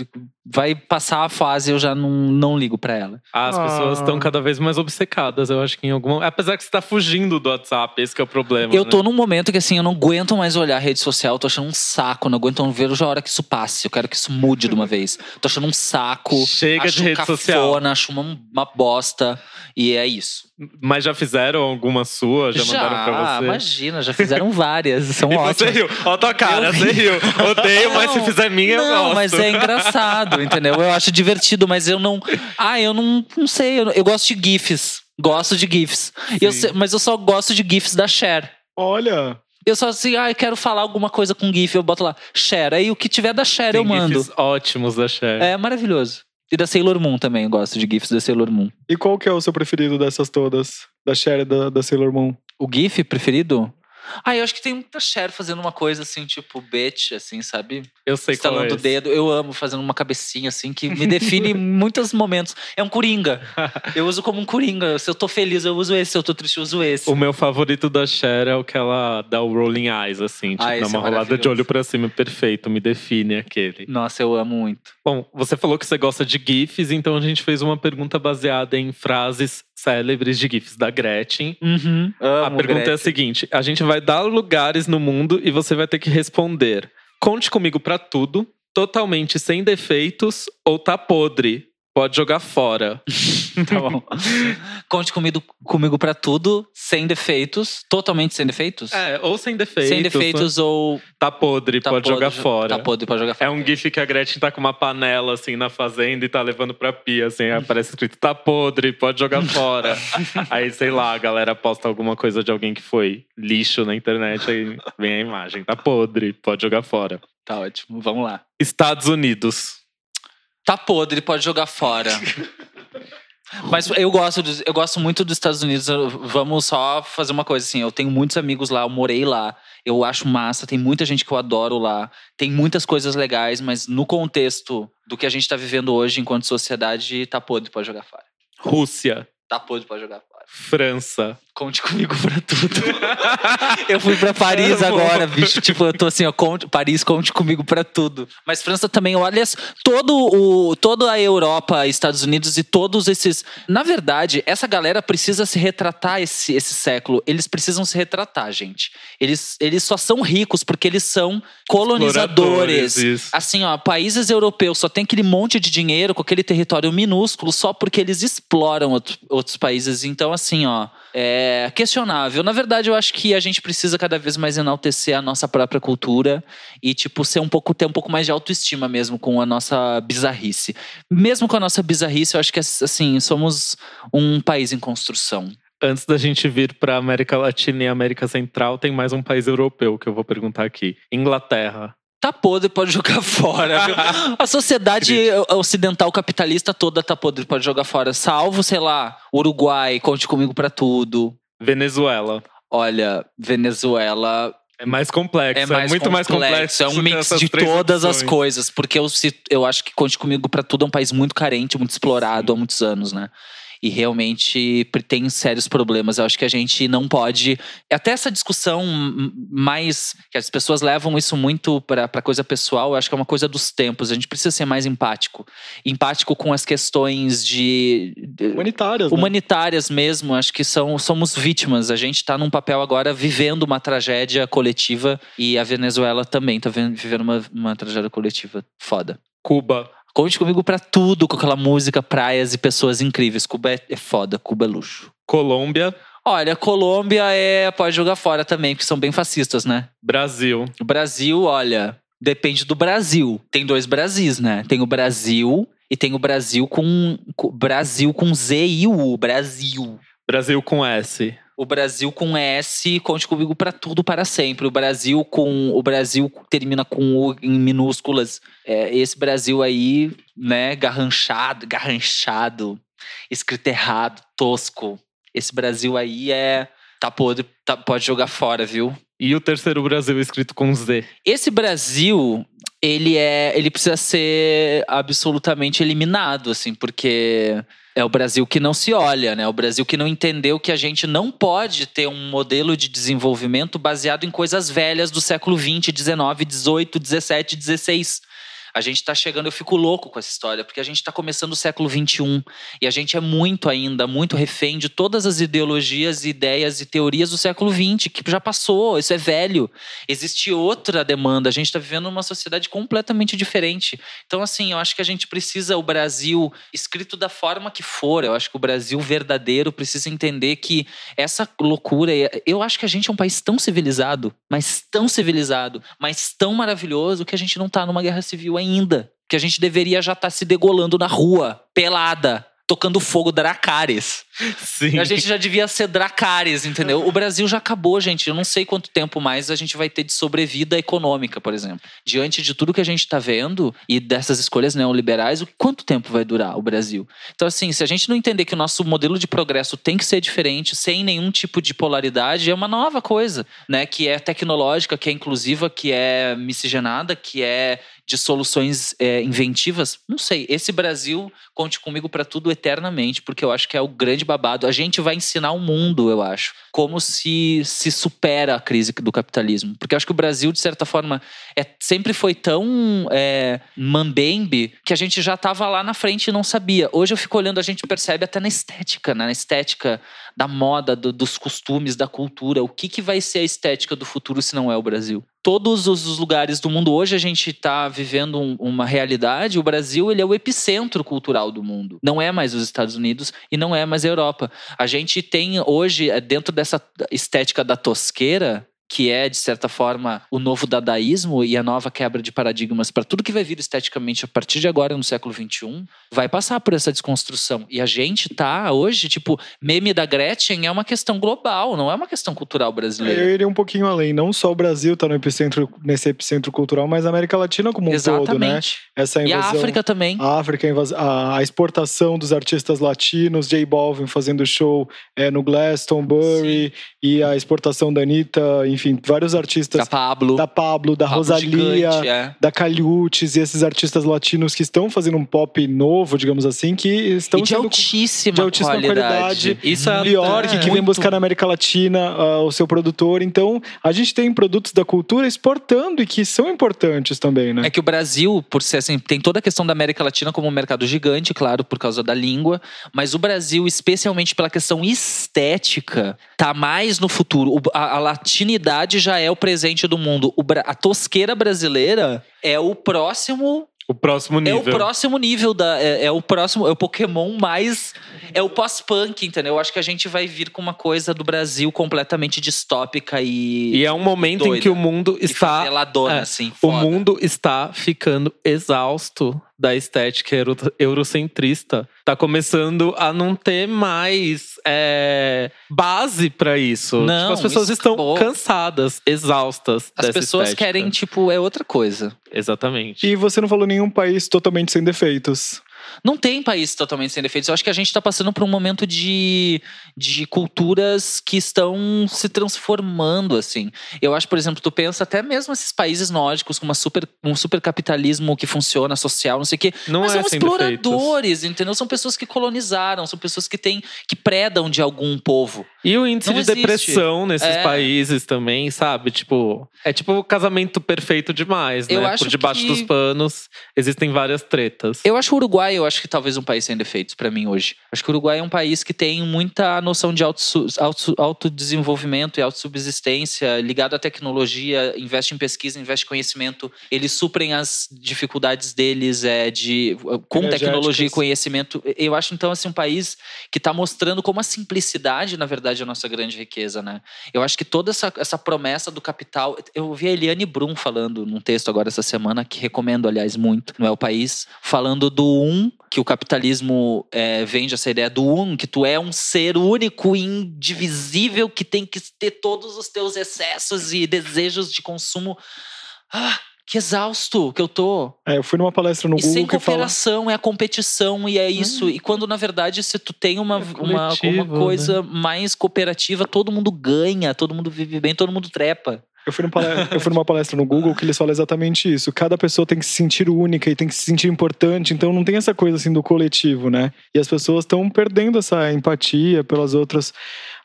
Vai passar a fase, eu já não, não ligo pra ela. Ah, as Ah. pessoas estão cada vez mais obcecadas, eu acho que em algum. Apesar que você tá fugindo do WhatsApp, esse que é o problema. Eu né? tô num momento que assim, eu não aguento mais olhar a rede social, eu tô achando um saco, não aguento ver a hora que isso passe. Eu quero que isso mude de uma vez. Tô achando um saco. Chega acho de rede cafona, social. Acho uma, uma bosta. E é isso. Mas já fizeram alguma sua? Já, mandaram pra você? imagina, já fizeram várias. São E ótimas. você riu. Ó, a tua cara, Eu você riu. Odeio, mas se Não, fizer minha, eu não, gosto. mas é engraçado, entendeu? Eu acho divertido, mas eu não. Ah, eu não, não sei. Eu, eu gosto de GIFs. Gosto de GIFs. Eu mas eu só gosto de GIFs da Cher. Olha, Eu só assim, ah, eu quero falar alguma coisa com GIF, eu boto lá, Cher. Aí o que tiver da Cher eu Tem mando. gifs ótimos da Cher. É maravilhoso. E da Sailor Moon também, eu gosto de GIFs da Sailor Moon. e qual que é o seu preferido dessas todas? Da Cher e da, da Sailor Moon? O GIF preferido? Ah, eu acho que tem muita Cher fazendo uma coisa assim, tipo, bitch, assim, sabe? Eu sei qual é Estalando o dedo. Eu amo fazendo uma cabecinha assim, que me define em muitos momentos. É um coringa. Eu uso como um coringa. Se eu tô feliz, eu uso esse. Se eu tô triste, eu uso esse. O meu favorito da Cher é o que ela dá o rolling eyes, assim. Tipo, Ah, dá esse uma é rolada de olho pra cima. Perfeito, me define aquele. Nossa, eu amo muito. Bom, você falou que você gosta de GIFs, então a gente fez uma pergunta baseada em frases célebres de GIFs da Gretchen. Uhum. Amo, a pergunta é a Gretchen. seguinte: a gente vai dar lugares no mundo e você vai ter que responder. Conte comigo pra tudo, totalmente sem defeitos ou tá podre. Pode jogar fora. Tá bom. Conte comigo, comigo pra tudo, sem defeitos. Totalmente sem defeitos? É, ou sem defeitos. sem defeitos ou. Tá podre, Tá pode podre, jogar jo- fora. Tá podre, pode jogar É fora. um gif que a Gretchen tá com uma panela assim na fazenda e tá levando pra pia, assim, aí aparece escrito tá podre, pode jogar fora. aí, sei lá, a galera posta alguma coisa de alguém que foi lixo na internet, aí vem a imagem, tá podre, pode jogar fora. Tá ótimo, vamos lá. Estados Unidos. Tá podre, pode jogar fora. Mas eu gosto, dos- eu gosto muito dos Estados Unidos. Vamos só fazer uma coisa assim. Eu tenho muitos amigos lá, eu morei lá. Eu acho massa, tem muita gente que eu adoro lá. Tem muitas coisas legais, mas no contexto do que a gente tá vivendo hoje enquanto sociedade, tá podre, pode jogar fora. Rússia. Tá podre, pode jogar fora. França. Conte comigo pra tudo. eu fui pra Paris agora, bicho. Tipo, eu tô assim, ó, conte, Paris, conte comigo pra tudo. Mas França também, olha, todo o, toda a Europa, Estados Unidos e todos esses. Na verdade, essa galera precisa se retratar esse, esse século. Eles precisam se retratar, gente. Eles, eles só são ricos porque eles são colonizadores. Assim, ó, países europeus só tem aquele monte de dinheiro com aquele território minúsculo só porque eles exploram outro- outros países. Então, assim, ó, é questionável. Na verdade, eu acho que a gente precisa cada vez mais enaltecer a nossa própria cultura e, tipo, ser um pouco, ter um pouco mais de autoestima mesmo com a nossa bizarrice. Mesmo com a nossa bizarrice, eu acho que, assim, somos um país em construção. Antes da gente vir pra América Latina e América Central, tem mais um país europeu que eu vou perguntar aqui. Inglaterra. Tá podre, pode jogar fora. viu? A sociedade ocidental capitalista toda tá podre, pode jogar fora. Salvo, sei lá, Uruguai, conte comigo pra tudo. Venezuela. Olha, Venezuela É mais complexo, é, mais muito mais complexo. É um mix de todas as opções. coisas. Porque eu, eu acho que Conte Comigo pra Tudo é um país muito carente, muito explorado há muitos anos, né? E realmente tem sérios problemas. Eu acho que a gente não pode. Até essa discussão mais. que as pessoas levam isso muito pra coisa pessoal, eu acho que é uma coisa dos tempos. A gente precisa ser mais empático. Empático com as questões de. de- Humanitárias, né? humanitárias mesmo, acho que são, somos vítimas. A gente está num papel agora vivendo uma tragédia coletiva e a Venezuela também está vivendo uma, uma tragédia coletiva foda. Cuba. Conte comigo pra tudo com aquela música, praias e pessoas incríveis. Cuba é, é foda, Cuba é luxo. Colômbia. Olha, Colômbia é pode jogar fora também, porque são bem fascistas, né? Brasil. O Brasil, olha, depende do Brasil. Tem dois Brasis, né? Tem o Brasil e tem o Brasil com, com Brasil com Z e U, Brasil. Brasil com S. O Brasil com S, conte comigo para tudo para sempre. O Brasil com o Brasil termina com U em minúsculas. É, esse Brasil aí, né, garranchado, garranchado, escrito errado, tosco. Esse Brasil aí é tá podre, tá, pode jogar fora, viu? E o terceiro Brasil escrito com Z. Esse Brasil, ele é, ele precisa ser absolutamente eliminado, assim, porque é o Brasil que não se olha, né? O Brasil que não entendeu que a gente não pode ter um modelo de desenvolvimento baseado em coisas velhas do século 20, 19, 18, 17, 16. A gente está chegando, eu fico louco com essa história, porque a gente está começando o século XXI e a gente é muito ainda, muito refém de todas as ideologias, ideias e teorias do século XX, que já passou, isso é velho. Existe outra demanda, a gente está vivendo uma sociedade completamente diferente. Então, assim, eu acho que a gente precisa, o Brasil, escrito da forma que for, eu acho que o Brasil verdadeiro precisa entender que essa loucura, eu acho que a gente é um país tão civilizado, mas tão civilizado, mas tão maravilhoso que a gente não está numa guerra civil ainda. Que a gente deveria já estar tá se degolando na rua, pelada, tocando fogo Dracarys. Sim. A gente já devia ser Dracarys, entendeu? O Brasil já acabou, gente. Eu não sei quanto tempo mais a gente vai ter de sobrevida econômica, por exemplo. Diante de tudo que a gente está vendo e dessas escolhas neoliberais, quanto tempo vai durar o Brasil? Então, assim, se a gente não entender que o nosso modelo de progresso tem que ser diferente, sem nenhum tipo de polaridade, é uma nova coisa, né? Que é tecnológica, que é inclusiva, que é miscigenada, que é de soluções é, inventivas, não sei. Esse Brasil conte comigo para tudo eternamente, porque eu acho que é o grande babado. A gente vai ensinar o mundo, eu acho, como se se supera a crise do capitalismo, porque eu acho que o Brasil de certa forma é, sempre foi tão é, mambembe que a gente já estava lá na frente e não sabia. Hoje eu fico olhando, a gente percebe até na estética, né? na estética da moda, do, dos costumes, da cultura. O que, que vai ser a estética do futuro se não é o Brasil? Todos os lugares do mundo hoje a gente está vivendo um, uma realidade. O Brasil ele é o epicentro cultural do mundo. Não é mais os Estados Unidos e não é mais a Europa. A gente tem hoje é, dentro dessa estética da tosqueira que é, de certa forma, o novo dadaísmo e a nova quebra de paradigmas para tudo que vai vir esteticamente a partir de agora, no século XXI, vai passar por essa desconstrução. E a gente tá hoje, tipo, meme da Gretchen é uma questão global, não é uma questão cultural brasileira. Eu iria um pouquinho além. Não só o Brasil tá no epicentro, nesse epicentro cultural, mas a América Latina como um Exatamente. todo, né? Essa invasão, e a África também. A África, a exportação dos artistas latinos, J Balvin fazendo show é, no Glastonbury, Sim. e a exportação da Anitta, enfim enfim, vários artistas. Da Pablo. Da Pablo, da Pablo Rosalia, gigante, é. da Caliutes e esses artistas latinos que estão fazendo um pop novo, digamos assim, que estão e de altíssima, de altíssima qualidade. qualidade. Isso é York, é, que vem buscar na América Latina uh, o seu produtor. Então, a gente tem produtos da cultura exportando e que são importantes também, né? É que o Brasil, por ser assim, tem toda a questão da América Latina como um mercado gigante, claro, por causa da língua, mas o Brasil, especialmente pela questão estética, tá mais no futuro. a, a latinidade já é o presente do mundo. O, a tosqueira brasileira é o próximo o próximo nível. É o próximo nível da. É, é, o próximo. É o Pokémon mais. É o pós-punk, entendeu? Eu acho que a gente vai vir com uma coisa do Brasil completamente distópica e. E é um momento doida, em que o mundo está. É, assim, o mundo está ficando exausto da estética euro, eurocentrista tá começando a não ter mais é, base para isso. Não, tipo, as pessoas estão acabou. cansadas, exaustas. As pessoas estética. querem, tipo, é outra coisa. Exatamente. E você não falou nenhum país totalmente sem defeitos. Não tem país totalmente sem defeitos. Eu acho que a gente está passando por um momento de, de culturas que estão se transformando, assim. Eu acho, por exemplo, tu pensa até mesmo esses países nórdicos com uma super, um super capitalismo que funciona, social, não sei o quê. Não mas é são exploradores, defeitos. entendeu? São pessoas que colonizaram, são pessoas que têm, que predam de algum povo. E o índice não de existe. depressão nesses é. países também, sabe? Tipo, é tipo o casamento perfeito demais, né? Eu acho por debaixo que... dos panos existem várias tretas. Eu acho o Uruguai eu acho que talvez um país sem defeitos para mim hoje. Acho que o Uruguai é um país que tem muita noção de autodesenvolvimento auto, auto e autossubsistência, ligado à tecnologia, investe em pesquisa, investe em conhecimento. Eles suprem as dificuldades deles é, de, com tecnologia e conhecimento. Eu acho, então, assim, um país que está mostrando como a simplicidade, na verdade, verdade, a nossa grande riqueza, né? Eu acho que toda essa, essa promessa do capital. Eu ouvi a Eliane Brum falando num texto agora essa semana, que recomendo, aliás, muito, não é o país, falando do um, que o capitalismo é, vende essa ideia do um, que tu é um ser único e indivisível, que tem que ter todos os teus excessos e desejos de consumo. Ah, que exausto que eu tô. É, eu fui numa palestra no e Google sem que fala. cooperação, é a competição e é isso. E quando, na verdade, se tu tem uma, É uma, coletivo, uma coisa mais cooperativa, todo mundo ganha, todo mundo vive bem, todo mundo trepa. Eu fui, palestra, eu fui numa palestra no Google que eles falam exatamente isso. Cada pessoa tem que se sentir única e tem que se sentir importante. Então não tem essa coisa assim do coletivo, né? E as pessoas estão perdendo essa empatia pelas outras.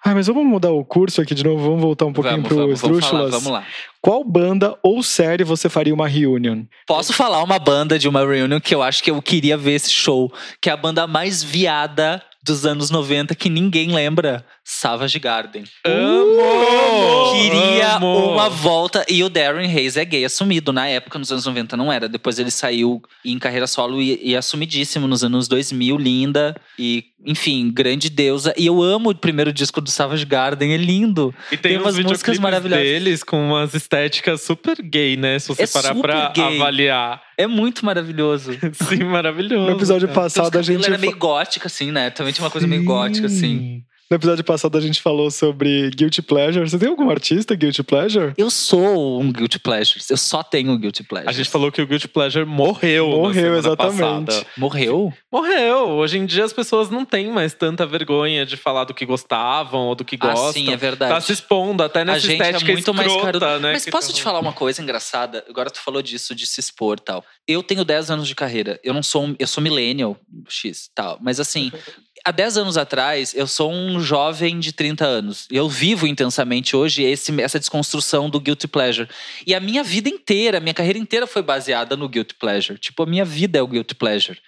Ah, mas vamos mudar o curso aqui de novo. Vamos voltar um pouquinho vamos, pro vamos, vamos falar, vamos lá. Qual banda ou série você faria uma reunion? Posso falar uma banda de uma reunion que eu acho que eu queria ver esse show, que é a banda mais viada dos anos 90 que ninguém lembra, Savage Garden. Amo! Queria amo. uma volta. E o Darren Hayes é gay assumido. Na época, nos anos 90, não era. Depois ele saiu em carreira solo e, e assumidíssimo nos anos 2000, linda. E, enfim, grande deusa. E eu amo o primeiro disco do Savage Garden, é lindo. E tem, Tem umas músicas maravilhosas. deles com umas estéticas super gay, né? Se você É parar pra gay. avaliar. É muito maravilhoso. Sim, maravilhoso. No episódio cara. passado a Porque o gente. cabelo era meio gótica, assim, né? Também tinha uma coisa meio gótica, assim. No episódio passado a gente falou sobre Guilty Pleasure. Você tem algum artista Guilty Pleasure? Eu sou um Guilty Pleasure. Eu só tenho um Guilty Pleasure. A gente falou que o Guilty Pleasure morreu. Morreu, exatamente. passada. Morreu? Morreu. Hoje em dia as pessoas não têm mais tanta vergonha de falar do que gostavam ou do que Ah, gostam. sim, é verdade. Tá se expondo até A nessa gente é estética muito mais escrota, caro. né? Mas que posso tá te falar uma coisa engraçada? Agora tu falou disso, de se expor e tal. Eu tenho 10 anos de carreira. Eu não sou um, eu sou millennial X tal. Mas assim, há 10 anos atrás, eu sou um jovem de 30 anos. Eu vivo intensamente hoje esse, essa desconstrução do guilty pleasure. E a minha vida inteira, a minha carreira inteira foi baseada no guilty pleasure. Tipo, a minha vida é o guilty pleasure.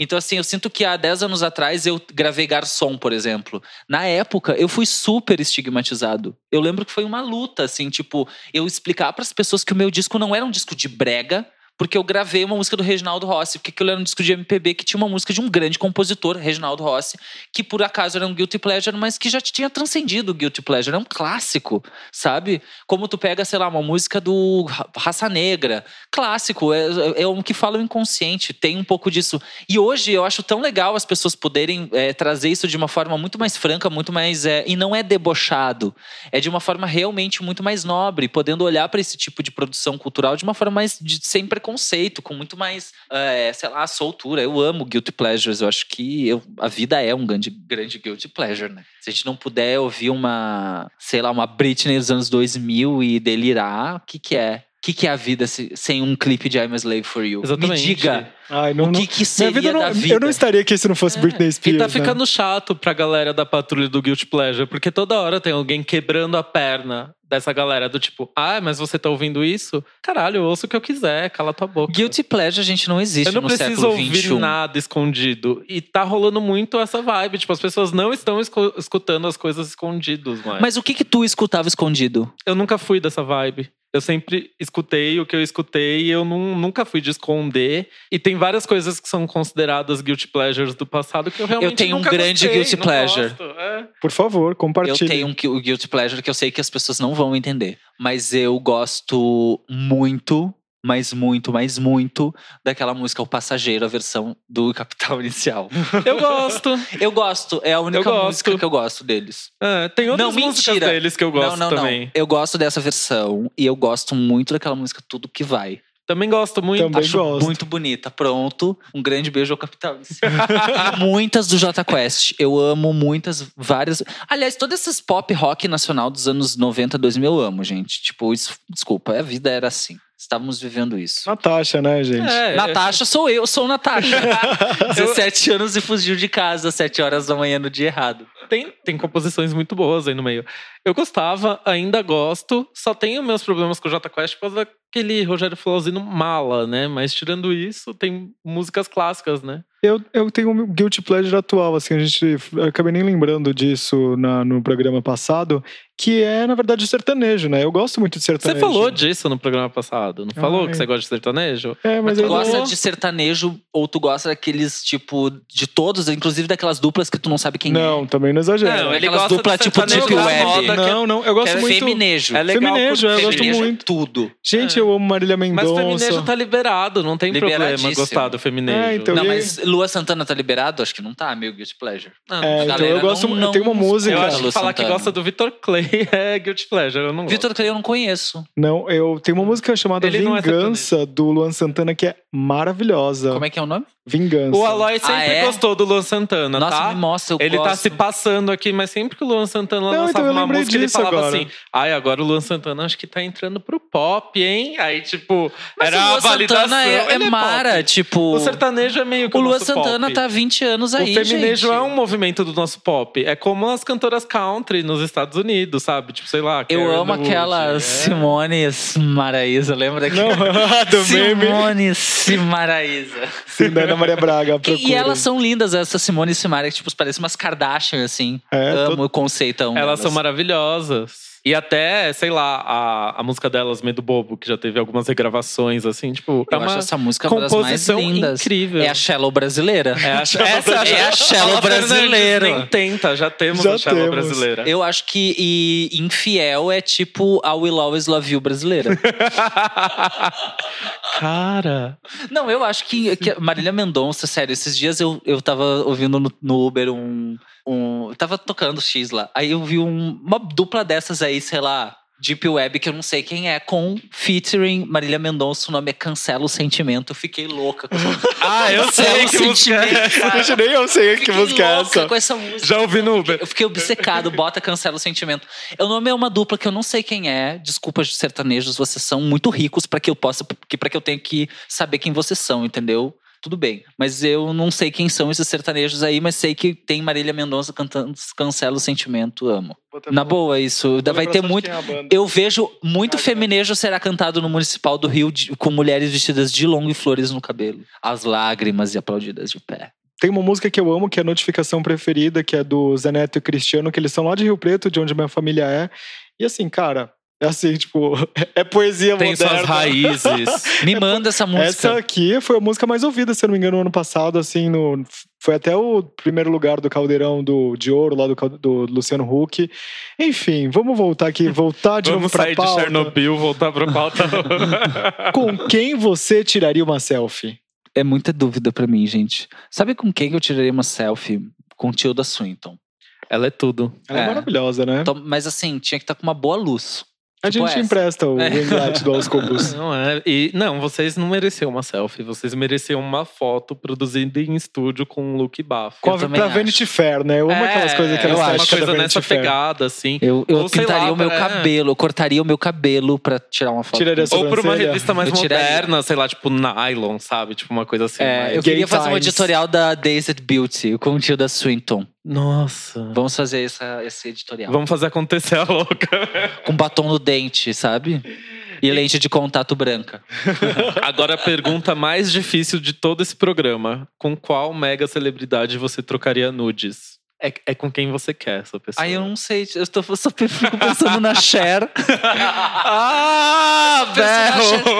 Então, assim, eu sinto que há 10 anos atrás eu gravei Garçom, por exemplo. Na época, eu fui super estigmatizado. Eu lembro que foi uma luta, assim, tipo, eu explicar para as pessoas que o meu disco não era um disco de brega, porque eu gravei uma música do Reginaldo Rossi, porque aquilo era um disco de MPB que tinha uma música de um grande compositor, Reginaldo Rossi, que por acaso era um guilty pleasure, mas que já tinha transcendido o guilty pleasure, é um clássico, sabe? Como tu pega, sei lá, uma música do Ra- Raça Negra, clássico, é, é um que fala o inconsciente, tem um pouco disso. E hoje eu acho tão legal as pessoas poderem é, trazer isso de uma forma muito mais franca, muito mais. é, e não é debochado, é de uma forma realmente muito mais nobre, podendo olhar para esse tipo de produção cultural de uma forma mais de- sem com muito mais, é, sei lá, soltura. Eu amo guilty pleasures, eu acho que eu- a vida é um grande, grande guilty pleasure, né? Se a gente não puder ouvir uma, sei lá, uma Britney dos anos 2000 e delirar, o que que é? O que, que é a vida se- sem um clipe de I'm a Slave for You? Exatamente. Me diga, Ai, não, o que, que minha seria vida não- da vida? Eu não estaria aqui se não fosse Britney Spears. E tá né? ficando chato pra galera da patrulha do Guilty Pleasure, porque toda hora tem alguém quebrando a perna dessa galera do tipo, ah, mas você tá ouvindo isso? Caralho, eu ouço o que eu quiser, cala tua boca. Guilty pleasure, gente, não existe Eu não no preciso século ouvir XXI. nada escondido. E tá rolando muito essa vibe. Tipo, as pessoas não estão escutando as coisas escondidos mais. Mas o que que tu escutava escondido? Eu nunca fui dessa vibe. Eu sempre escutei o que eu escutei e eu nu- nunca fui de esconder. E tem várias coisas que são consideradas guilty pleasures do passado que eu realmente tenho um grande gostei, guilty não pleasure. gosto, é. Por favor, compartilhe. Eu tenho um guilty pleasure que eu sei que as pessoas não vão entender. Mas eu gosto muito, mas muito, mas muito daquela música O Passageiro, a versão do Capital Inicial. Eu gosto. Eu gosto, é a única música que eu gosto deles. É, tem outras Não, músicas mentira. deles que eu gosto não, não, também. não. Eu gosto dessa versão e eu gosto muito daquela música Tudo Que Vai. Também gosto muito. Também Acho gosto. muito bonita. Pronto. Um grande beijo ao Capital Inicial. Muitas do Jota Quest. Eu amo muitas, várias. Aliás, todas essas pop rock nacional dos anos 90, 2000 eu amo, gente. Tipo, isso, desculpa, a vida era assim. Estávamos vivendo isso. Natasha, né, gente? É, Natasha sou eu, sou Natasha. 17 anos e fugiu de casa às 7 horas da manhã no dia errado. Tem, tem composições muito boas aí no meio. Eu gostava, ainda gosto, só tenho meus problemas com o Jota Quest por causa daquele Rogério Flauzino mala, né? Mas tirando isso, tem músicas clássicas, né? Eu, eu tenho um guilty pleasure atual, assim, a gente eu acabei nem lembrando disso na- no programa passado, que é, na verdade, o sertanejo, né? Eu gosto muito de Você sertanejo. falou disso no programa passado, não falou Ai. que você gosta de sertanejo? É, mas Tu eu gosta não... de sertanejo ou tu gosta daqueles, tipo, de todos, inclusive daquelas duplas que tu não sabe quem é? Não, também não exagera. Não, ele gosta dupla de tipo Deep Web. é- Não, não, eu gosto Que é muito. feminejo. É legal Feminejo, eu gosto feminejo- muito. Tudo. Gente, É. eu amo Marília Mas Mendonça. feminejo tá liberado, não tem problema gostar do feminejo. É, então, Não, e- mas Lua Santana tá liberado? Acho que não tá, meu Guilty Pleasure. Ah, É, então eu gosto. não- tem uma não- música. eu acho que falar que Santana. gosta do Vitor Clay é guilty pleasure, eu não gosto. Vitor Clay eu não conheço. Não, eu tenho uma música chamada Ele não é Vingança do Luan Santana que é maravilhosa. Como é que é o nome? Vingança. O Aloy sempre Ah, é? gostou do Luan Santana, Nossa, tá? me mostra, eu Ele tá gosto. se passando aqui, mas sempre que o Luan Santana Não, lançava então uma música, ele falava agora. assim: ai, agora o Luan Santana acho que tá entrando pro pop, hein? Aí, tipo, Mas era o a validação. Santana é, é mara, pop. tipo... O sertanejo é meio que O o Lua nosso Santana pop. tá há 20 anos aí, O feminejo gente. é um movimento do nosso pop. É como as cantoras country nos Estados Unidos, sabe? Tipo, sei lá. Eu Karen amo Wood, aquela é. Simone Maraíza, lembra Não, do. Simone Simaraíza. Sim, Ana Maria Braga. E, e elas são lindas, essas Simone e Simara, que tipo, parecem umas Kardashian, assim. É, Amo tô- o conceitão Elas delas. são maravilhosas. E até, sei lá, a, a música delas, Medo Bobo, que já teve algumas regravações, assim, tipo. Eu é uma acho essa música uma das mais lindas. incrível. É a Shallow brasileira. É a, essa, É a Shallow brasileira. Nem tenta, já temos Já a Shallow temos. brasileira. Eu acho que e Infiel é tipo a Will Always Love You brasileira. Cara. Não, eu acho que, que Marília Mendonça, sério, esses dias eu, eu tava ouvindo no, no Uber um, um. Eu tava tocando X lá. Aí eu vi um- uma dupla dessas aí, sei lá. Deep Web, que eu não sei quem é, com featuring Marília Mendonça, o nome é Cancela o Sentimento. Eu fiquei louca. Ah, eu Cancela sei o que música é nem eu sei que música é essa. com essa música. Já ouvi no Uber. Eu fiquei obcecado, bota cancela o sentimento. O nome é uma dupla que eu não sei quem é. Desculpa, sertanejos, vocês são muito ricos para que eu possa, que para que eu tenha que saber quem vocês são, entendeu? Tudo bem, mas eu não sei quem são esses sertanejos aí, mas sei que tem Marília Mendonça cantando Cancela o Sentimento, amo. Na boa, isso. Vai ter muito. Eu vejo muito feminejo será cantado no Municipal do Rio de- com mulheres vestidas de longo e flores no cabelo. As lágrimas e aplaudidas de pé. Tem uma música que eu amo, que é a notificação preferida, que é do Zé Neto e Cristiano, que eles são lá de Rio Preto, de onde minha família é. E assim, cara, é assim, tipo, é poesia Tem moderna. suas raízes. Me manda essa música. Essa aqui foi a música mais ouvida, se eu não me engano, no ano passado, assim, no, foi até o primeiro lugar do Caldeirão do, de Ouro, lá do, do Luciano Huck. Enfim, vamos voltar aqui, voltar de Vamos novo pra sair de pauta. Chernobyl, voltar pra pauta. Com quem você tiraria uma selfie? É muita dúvida pra mim, gente. Sabe com quem que eu tiraria uma selfie? Com Tilda Swinton. Ela é tudo. Ela é, É. maravilhosa, né? Mas assim, tinha que estar com uma boa luz. A tipo gente essa. empresta o É. light do Aos Cubos. Não é. E não, vocês não mereciam uma selfie, vocês mereciam uma foto produzida em estúdio com um look bafo. Com pra acho. Vanity Fair, né? Eu amo aquelas coisas que eu elas acho uma da coisa Vanity nessa Fair. pegada, assim. Eu, eu Ou pintaria lá, o meu pra- cabelo, eu cortaria o meu cabelo pra tirar uma foto. Tiraria Ou por uma revista mais moderna, sei lá, tipo nylon, sabe? Tipo uma coisa assim. É, mais- eu Gay queria fazer um editorial da Dazed Beauty com Tilda Swinton. Nossa. Vamos fazer essa, esse editorial. Vamos fazer acontecer a louca. Com batom no dente, sabe? E lente de contato branca. Agora a pergunta mais difícil de todo esse programa: com qual mega celebridade você trocaria nudes? É, é com quem você quer essa pessoa. Aí eu não sei, eu tô, só fico pensando na Cher. ah! Cher.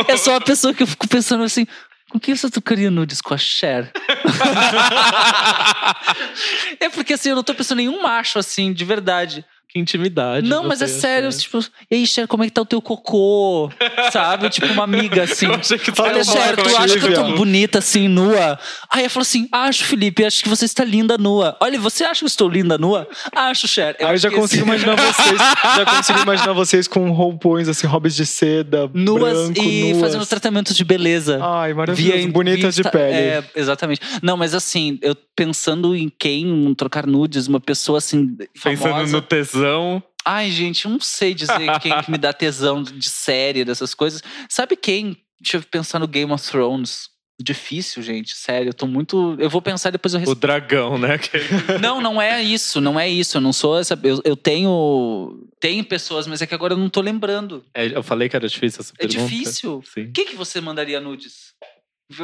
Eu sou uma pessoa que eu fico pensando assim. Com quem você trocaria nudes com a Cher? é porque assim, eu não tô pensando em nenhum macho assim, de verdade. Intimidade. Não, mas é sério, acha. tipo, e aí, Cher, como é que tá o teu cocô? Sabe? Tipo, uma amiga assim. Eu Olha, Cher, tu a acha que eu tô bonita assim, nua? Aí eu falo assim: acho, Felipe, acho que você está linda nua. Olha, você acha que eu estou linda nua? Acho, Cher. Aí eu já que consigo esse- imaginar vocês. já consigo imaginar vocês com roupões, assim, hobbies de seda, Nuas branco, e nuas. fazendo tratamentos de beleza. Ai, maravilhoso. Bonitas de pele. É, exatamente. Não, mas assim, eu pensando em quem um trocar nudes, uma pessoa assim, Pensando famosa. no tesão. Ai, gente, eu não sei dizer quem que me dá tesão de série, dessas coisas. Sabe quem? Deixa eu pensar no Game of Thrones. Difícil, gente, sério. Eu tô muito. Eu vou pensar depois eu O respondo. dragão, né? Que- Não, não é isso, não é isso. Eu não sou essa. Eu, eu tenho. Tenho pessoas, mas é que agora eu não tô lembrando. É, eu falei que era difícil essa É pergunta. difícil. Sim. Quem que você mandaria nudes?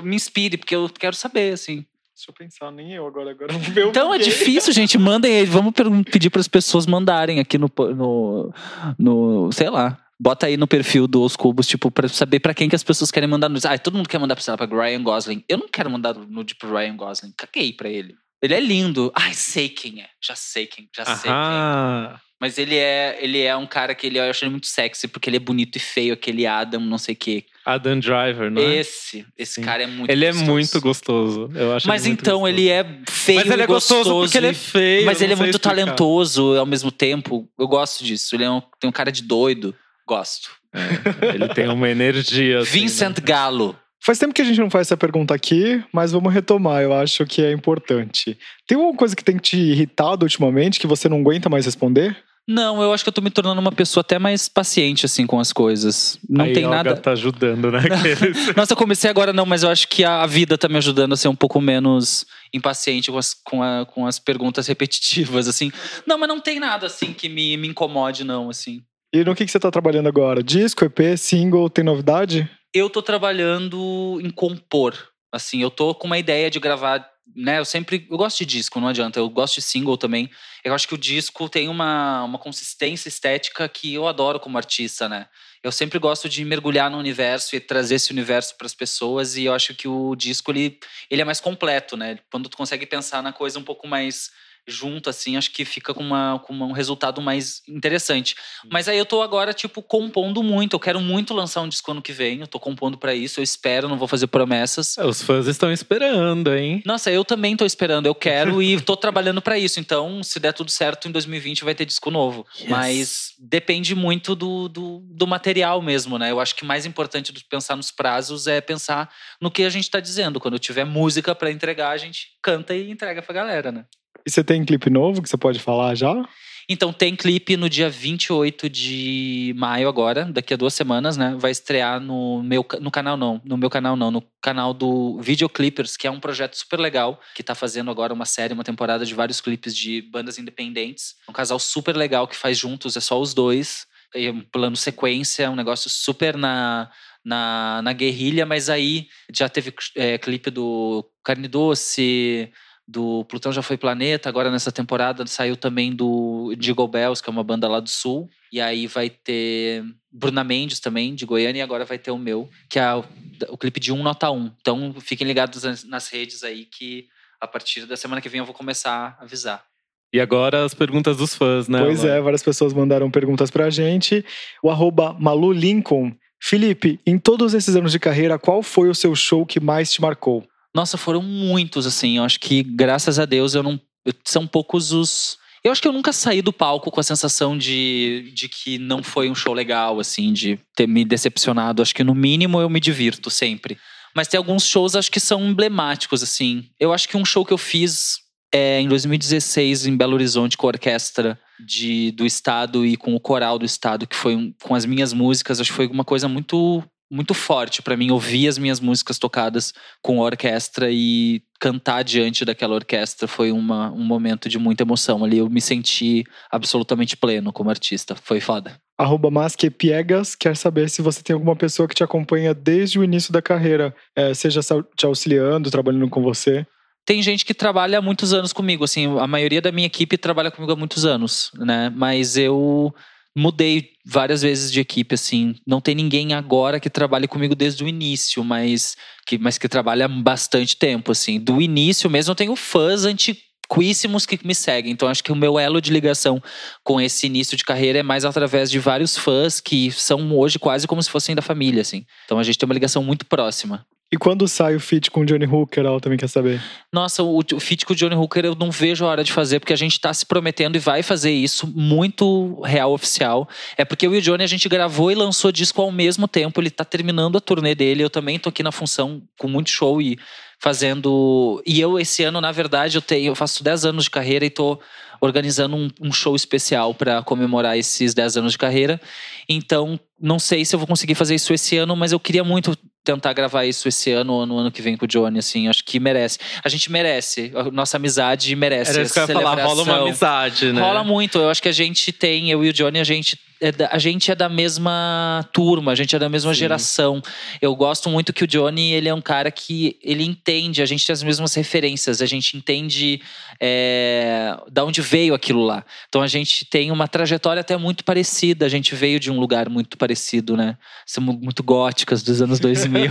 Me inspire, porque eu quero saber, assim. Deixa eu pensar, nem eu agora. agora não meu Então é difícil, gente. Mandem aí. Vamos pedir para as pessoas mandarem aqui no, no, no. Sei lá. Bota aí no perfil do Os Cubos, tipo, pra saber pra quem que as pessoas querem mandar nudes. Ah, todo mundo quer mandar, sei lá, pra Ryan Gosling. Eu não quero mandar nude pro Ryan Gosling. Caguei pra ele. Ele é lindo. Ai, sei quem é. Já sei quem, já sei quem. Aham. Mas ele é, ele é um cara que ele, eu acho ele muito sexy, porque ele é bonito e feio, aquele Adam, não sei o quê. Adam Driver, não é? Esse, esse Sim. cara é muito Ele é gostoso. muito gostoso. Eu acho Mas então, gostoso. ele é feio Mas ele é gostoso porque ele é feio. Mas ele é muito explicar. talentoso ao mesmo tempo. Eu gosto disso. Ele é um, tem um cara de doido. Gosto. É, ele tem uma energia. assim, Vincent né? Galo. Faz tempo que a gente não faz essa pergunta aqui, mas vamos retomar, eu acho que é importante. Tem alguma coisa que tem te irritado ultimamente que você não aguenta mais responder? Não, eu acho que eu tô me tornando uma pessoa até mais paciente, assim, com as coisas. Não Aí tem a Olga nada. tá ajudando, né? Nossa, eu comecei agora não, mas eu acho que a, a vida tá me ajudando a ser um pouco menos impaciente com as, com, a- com as perguntas repetitivas, assim. Não, mas não tem nada, assim, que me, me incomode, não, assim. E no que, que você tá trabalhando agora? Disco, EP, single, tem novidade? Eu tô trabalhando em compor. Assim, eu tô com uma ideia de gravar, né? Eu sempre. Eu gosto de disco, não adianta. Eu gosto de single também. Eu acho que o disco tem uma, uma consistência estética que eu adoro como artista, né? Eu sempre gosto de mergulhar no universo e trazer esse universo para as pessoas. E eu acho que o disco ele, ele é mais completo, né? Quando tu consegue pensar na coisa um pouco mais junto, assim, acho que fica com, uma, com um resultado mais interessante. Mas aí eu tô agora, tipo, compondo muito. Eu quero muito lançar um disco ano que vem. Eu tô compondo para isso. Eu espero, não vou fazer promessas. Os fãs estão esperando, hein? Nossa, eu também tô esperando. Eu quero e tô trabalhando para isso. Então, se der tudo certo, em 2020 vai ter disco novo. Yes. Mas depende muito do, do, do material mesmo, né? Eu acho que mais importante do que pensar nos prazos é pensar no que a gente tá dizendo. Quando eu tiver música para entregar, a gente canta e entrega pra galera, né? E você tem clipe novo que você pode falar já? Então tem clipe no dia 28 de maio agora, daqui a duas semanas, né? Vai estrear no meu no canal não, no meu canal não, no canal do Videoclippers, que é um projeto super legal, que tá fazendo agora uma série, uma temporada de vários clipes de bandas independentes. Um casal super legal que faz juntos, é só os dois. É um plano sequência, um negócio super na na, na guerrilha, mas aí já teve é, clipe do Carne Doce, do Plutão Já Foi Planeta, agora nessa temporada saiu também do Jingle Bells, que é uma banda lá do sul. E aí vai ter Bruna Mendes também, de Goiânia, e agora vai ter o meu, que é o, o clipe de 1 Nota 1. Então fiquem ligados nas, redes aí que a partir da semana que vem eu vou começar a avisar. E agora as perguntas dos fãs, né? pois é, várias pessoas mandaram perguntas pra gente. O arroba Malu Lincoln. Felipe, em todos esses anos de carreira, qual foi o seu show que mais te marcou? Nossa, foram muitos, assim. Eu acho que, graças a Deus, eu não. são poucos os. Eu acho que eu nunca saí do palco com a sensação de, de que não foi um show legal, assim, de ter me decepcionado. Acho que, no mínimo, eu me divirto sempre. Mas tem alguns shows, acho que são emblemáticos, assim. Eu acho que um show que eu fiz é, em 2016, em Belo Horizonte, com a orquestra de, do estado e com o coral do estado, que foi um- com as minhas músicas, acho que foi uma coisa muito muito forte pra mim ouvir as minhas músicas tocadas com orquestra e cantar diante daquela orquestra foi uma, um momento de muita emoção ali. Eu me senti absolutamente pleno como artista. Foi foda. Arroba Masquepiegas quer saber se você tem alguma pessoa que te acompanha desde o início da carreira, é, seja te auxiliando, trabalhando com você. Tem gente que trabalha há muitos anos comigo, assim, a maioria da minha equipe trabalha comigo há muitos anos, né? Mas eu mudei várias vezes de equipe, assim. Não tem ninguém agora que trabalhe comigo desde o início, mas que, mas que trabalha bastante tempo, assim. Do início mesmo eu tenho fãs antiquíssimos que me seguem. Então acho que o meu elo de ligação com esse início de carreira é mais através de vários fãs que são hoje quase como se fossem da família, assim. Então a gente tem uma ligação muito próxima. E quando sai o feat com o Johnny Hooker, ela também quer saber. Nossa, o, o feat com o Johnny Hooker eu não vejo a hora de fazer, porque a gente tá se prometendo e vai fazer isso muito real oficial. É porque eu e o Johnny a gente gravou e lançou disco ao mesmo tempo. Ele tá terminando a turnê dele. Eu também tô aqui na função com muito show e fazendo. E eu, esse ano, na verdade, eu tenho, eu faço 10 anos de carreira e tô organizando um, um show especial para comemorar esses 10 anos de carreira. Então, não sei se eu vou conseguir fazer isso esse ano, mas eu queria muito tentar gravar isso esse ano ou no ano que vem com o Johnny, assim, acho que merece. A gente merece, a nossa amizade merece Era isso que eu ia falar, rola uma amizade, né? Rola muito, eu acho que a gente tem, eu e o Johnny, a gente é da, a gente é da mesma turma, a gente é da mesma Sim. geração. Eu gosto muito que o Johnny, ele é um cara que ele entende, a gente tem as mesmas referências, a gente entende é, da onde veio aquilo lá. Então a gente tem uma trajetória até muito parecida, a gente veio de um lugar muito parecido, né? Somos muito góticas dos anos 2000.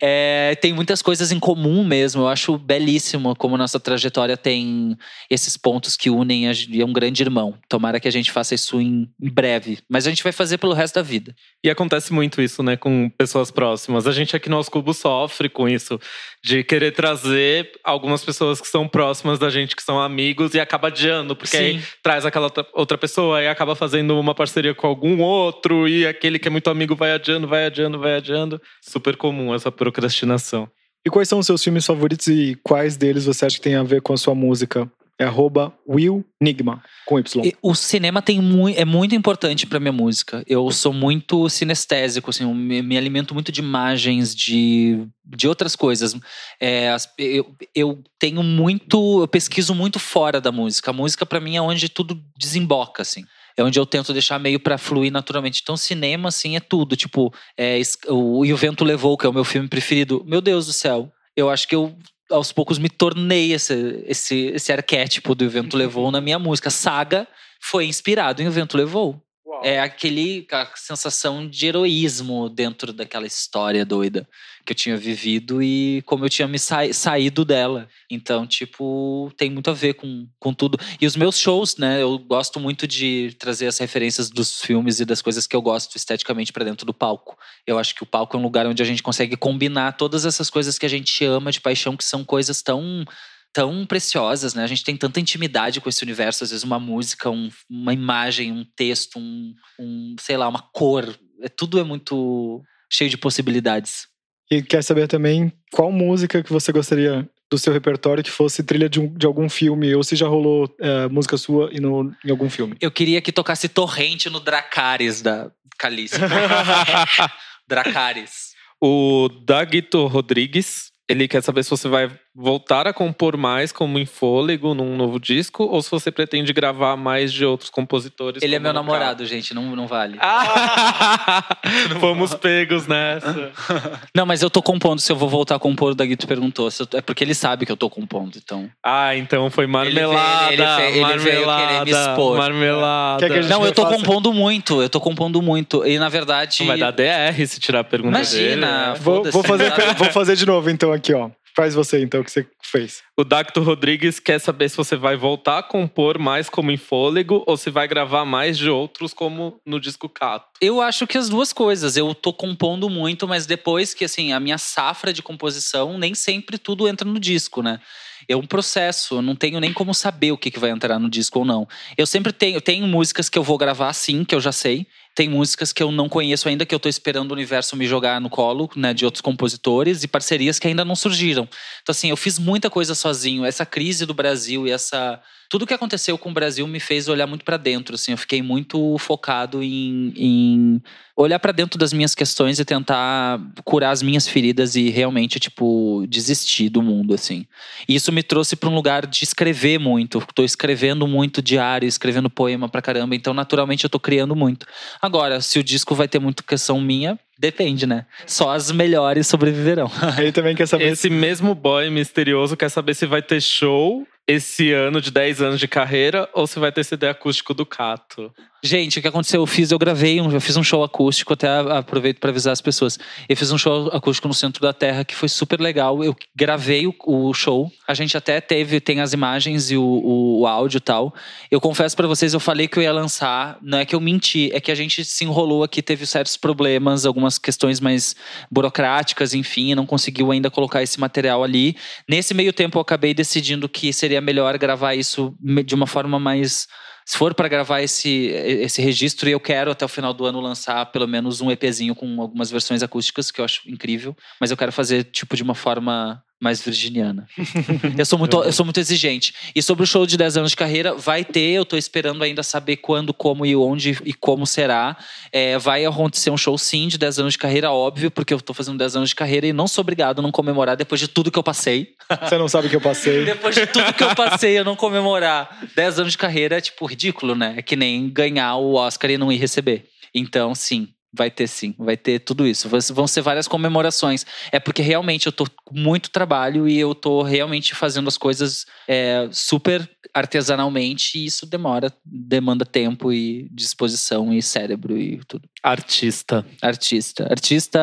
É, tem muitas coisas em comum mesmo. Eu acho belíssimo como nossa trajetória tem esses pontos que unem a- e é um grande irmão. Tomara que a gente faça isso em, em breve. Mas a gente vai fazer pelo resto da vida. E acontece muito isso, né, com pessoas próximas. A gente aqui no Aos Cubos sofre com isso, de querer trazer algumas pessoas que são próximas da gente, que são amigos, e acaba adiando, porque aí traz aquela outra- outra pessoa e acaba fazendo uma parceria com algum outro, e aquele que é muito amigo vai adiando, vai adiando, vai adiando. Super comum essa procrastinação. E quais são os seus filmes favoritos e quais deles você acha que tem a ver com a sua música? É arroba Will Nigma, com Y. E O cinema tem mui- é muito importante pra minha música. Eu sou muito sinestésico, assim, me, me alimento muito de imagens, de, de outras coisas. É, eu, eu tenho muito, eu pesquiso muito fora da música. A música pra mim é onde tudo desemboca, assim. É onde eu tento deixar meio pra fluir naturalmente. Então, cinema, assim, é tudo. Tipo, é, o E o Vento Levou, que é o meu filme preferido. Meu Deus do céu. Eu acho que eu aos poucos me tornei esse, esse, esse arquétipo do Vento Levou na minha música. Saga foi inspirado em O Vento Levou. É aquele, a sensação de heroísmo dentro daquela história doida que eu tinha vivido e como eu tinha me sa- saído dela. Então, tipo, tem muito a ver com, com tudo. E os meus shows, né? Eu gosto muito de trazer as referências dos filmes e das coisas que eu gosto esteticamente pra dentro do palco. Eu acho que o palco é um lugar onde a gente consegue combinar todas essas coisas que a gente ama de paixão, que são coisas tão tão preciosas, né? A gente tem tanta intimidade com esse universo, às vezes uma música, um- uma imagem, um texto, um, um, sei lá, uma cor, é, tudo é muito cheio de possibilidades. E quer saber também qual música que você gostaria do seu repertório que fosse trilha de, um- de algum filme, ou se já rolou é, música sua e no, em algum filme. Eu queria que tocasse Torrente no Dracarys da Calice. Dracarys. O Daguito Rodrigues, ele quer saber se você vai voltar a compor mais como em fôlego num novo disco ou se você pretende gravar mais de outros compositores. Ele é meu namorado, gente, não, não vale. Ah! Fomos pegos nessa. Não, mas eu tô compondo, se eu vou voltar a compor, o Daguito perguntou. É porque ele sabe que eu tô compondo, então. Ah, então foi marmelada. Ele veio- ele veio- ele veio querer me marmelada, expor. Marmelada. Que Não, eu tô faça- compondo muito, eu tô compondo muito. E na verdade. Não vai dar DR se tirar a pergunta Imagina. dele. né? Vou, vou fazer, vou fazer de novo então aqui, ó. Faz você então o que você fez. O Dacto Rodrigues quer saber se você vai voltar a compor mais como em fôlego ou se vai gravar mais de outros como no disco Cato. Eu acho que as duas coisas. Eu tô compondo muito, mas depois que, assim, a minha safra de composição, nem sempre tudo entra no disco, né? É um processo, eu não tenho nem como saber o que, que vai entrar no disco ou não. Eu sempre tenho, tenho músicas que eu vou gravar sim, que eu já sei. Tem músicas que eu não conheço ainda, que eu tô esperando o universo me jogar no colo, né, de outros compositores e parcerias que ainda não surgiram. Então, assim, eu fiz muita coisa sozinho. Essa crise do Brasil e essa. Tudo que aconteceu com o Brasil me fez olhar muito pra dentro, assim. Eu fiquei muito focado em, em olhar pra dentro das minhas questões e tentar curar as minhas feridas e realmente, tipo, desistir do mundo, assim. E isso me trouxe pra um lugar de escrever muito. Tô escrevendo muito diário, escrevendo poema pra caramba. Então, naturalmente, eu tô criando muito. Agora, se o disco vai ter muito questão minha, depende, né? Só as melhores sobreviverão. Ele também quer saber Esse mesmo boy misterioso quer saber se vai ter show esse ano de 10 anos de carreira ou se vai ter CD acústico do Cato. Gente, o que aconteceu? Eu fiz, eu gravei, um, eu fiz um show acústico, até aproveito para avisar as pessoas. Eu fiz um show acústico no centro da Terra que foi super legal. Eu gravei o, o show. A gente até teve, tem as imagens e o, o, o áudio e tal. Eu confesso para vocês, eu falei que eu ia lançar. Não é que eu menti, é que a gente se enrolou aqui, teve certos problemas, algumas questões mais burocráticas, enfim, não conseguiu ainda colocar esse material ali. Nesse meio tempo, eu acabei decidindo que seria melhor gravar isso de uma forma mais se for para gravar esse, esse registro, eu quero até o final do ano lançar pelo menos um EPzinho com algumas versões acústicas, que eu acho incrível. Mas eu quero fazer, tipo, de uma forma mais virginiana. eu, sou muito, eu sou muito exigente. E sobre o show de 10 anos de carreira, vai ter, eu tô esperando ainda saber quando, como e onde e como será. É, vai acontecer um show sim de 10 anos de carreira, óbvio, porque eu tô fazendo 10 anos de carreira e não sou obrigado a não comemorar depois de tudo que eu passei. Você não sabe o que eu passei. depois de tudo que eu passei, eu não comemorar. 10 anos de carreira é tipo ridículo, né? É que nem ganhar o Oscar e não ir receber. Então, sim, Vai ter sim, vai ter tudo isso. Vão ser várias comemorações. É porque realmente eu tô com muito trabalho e eu tô realmente fazendo as coisas é, super artesanalmente e isso demora, demanda tempo e disposição e cérebro e tudo. Artista. Artista. Artista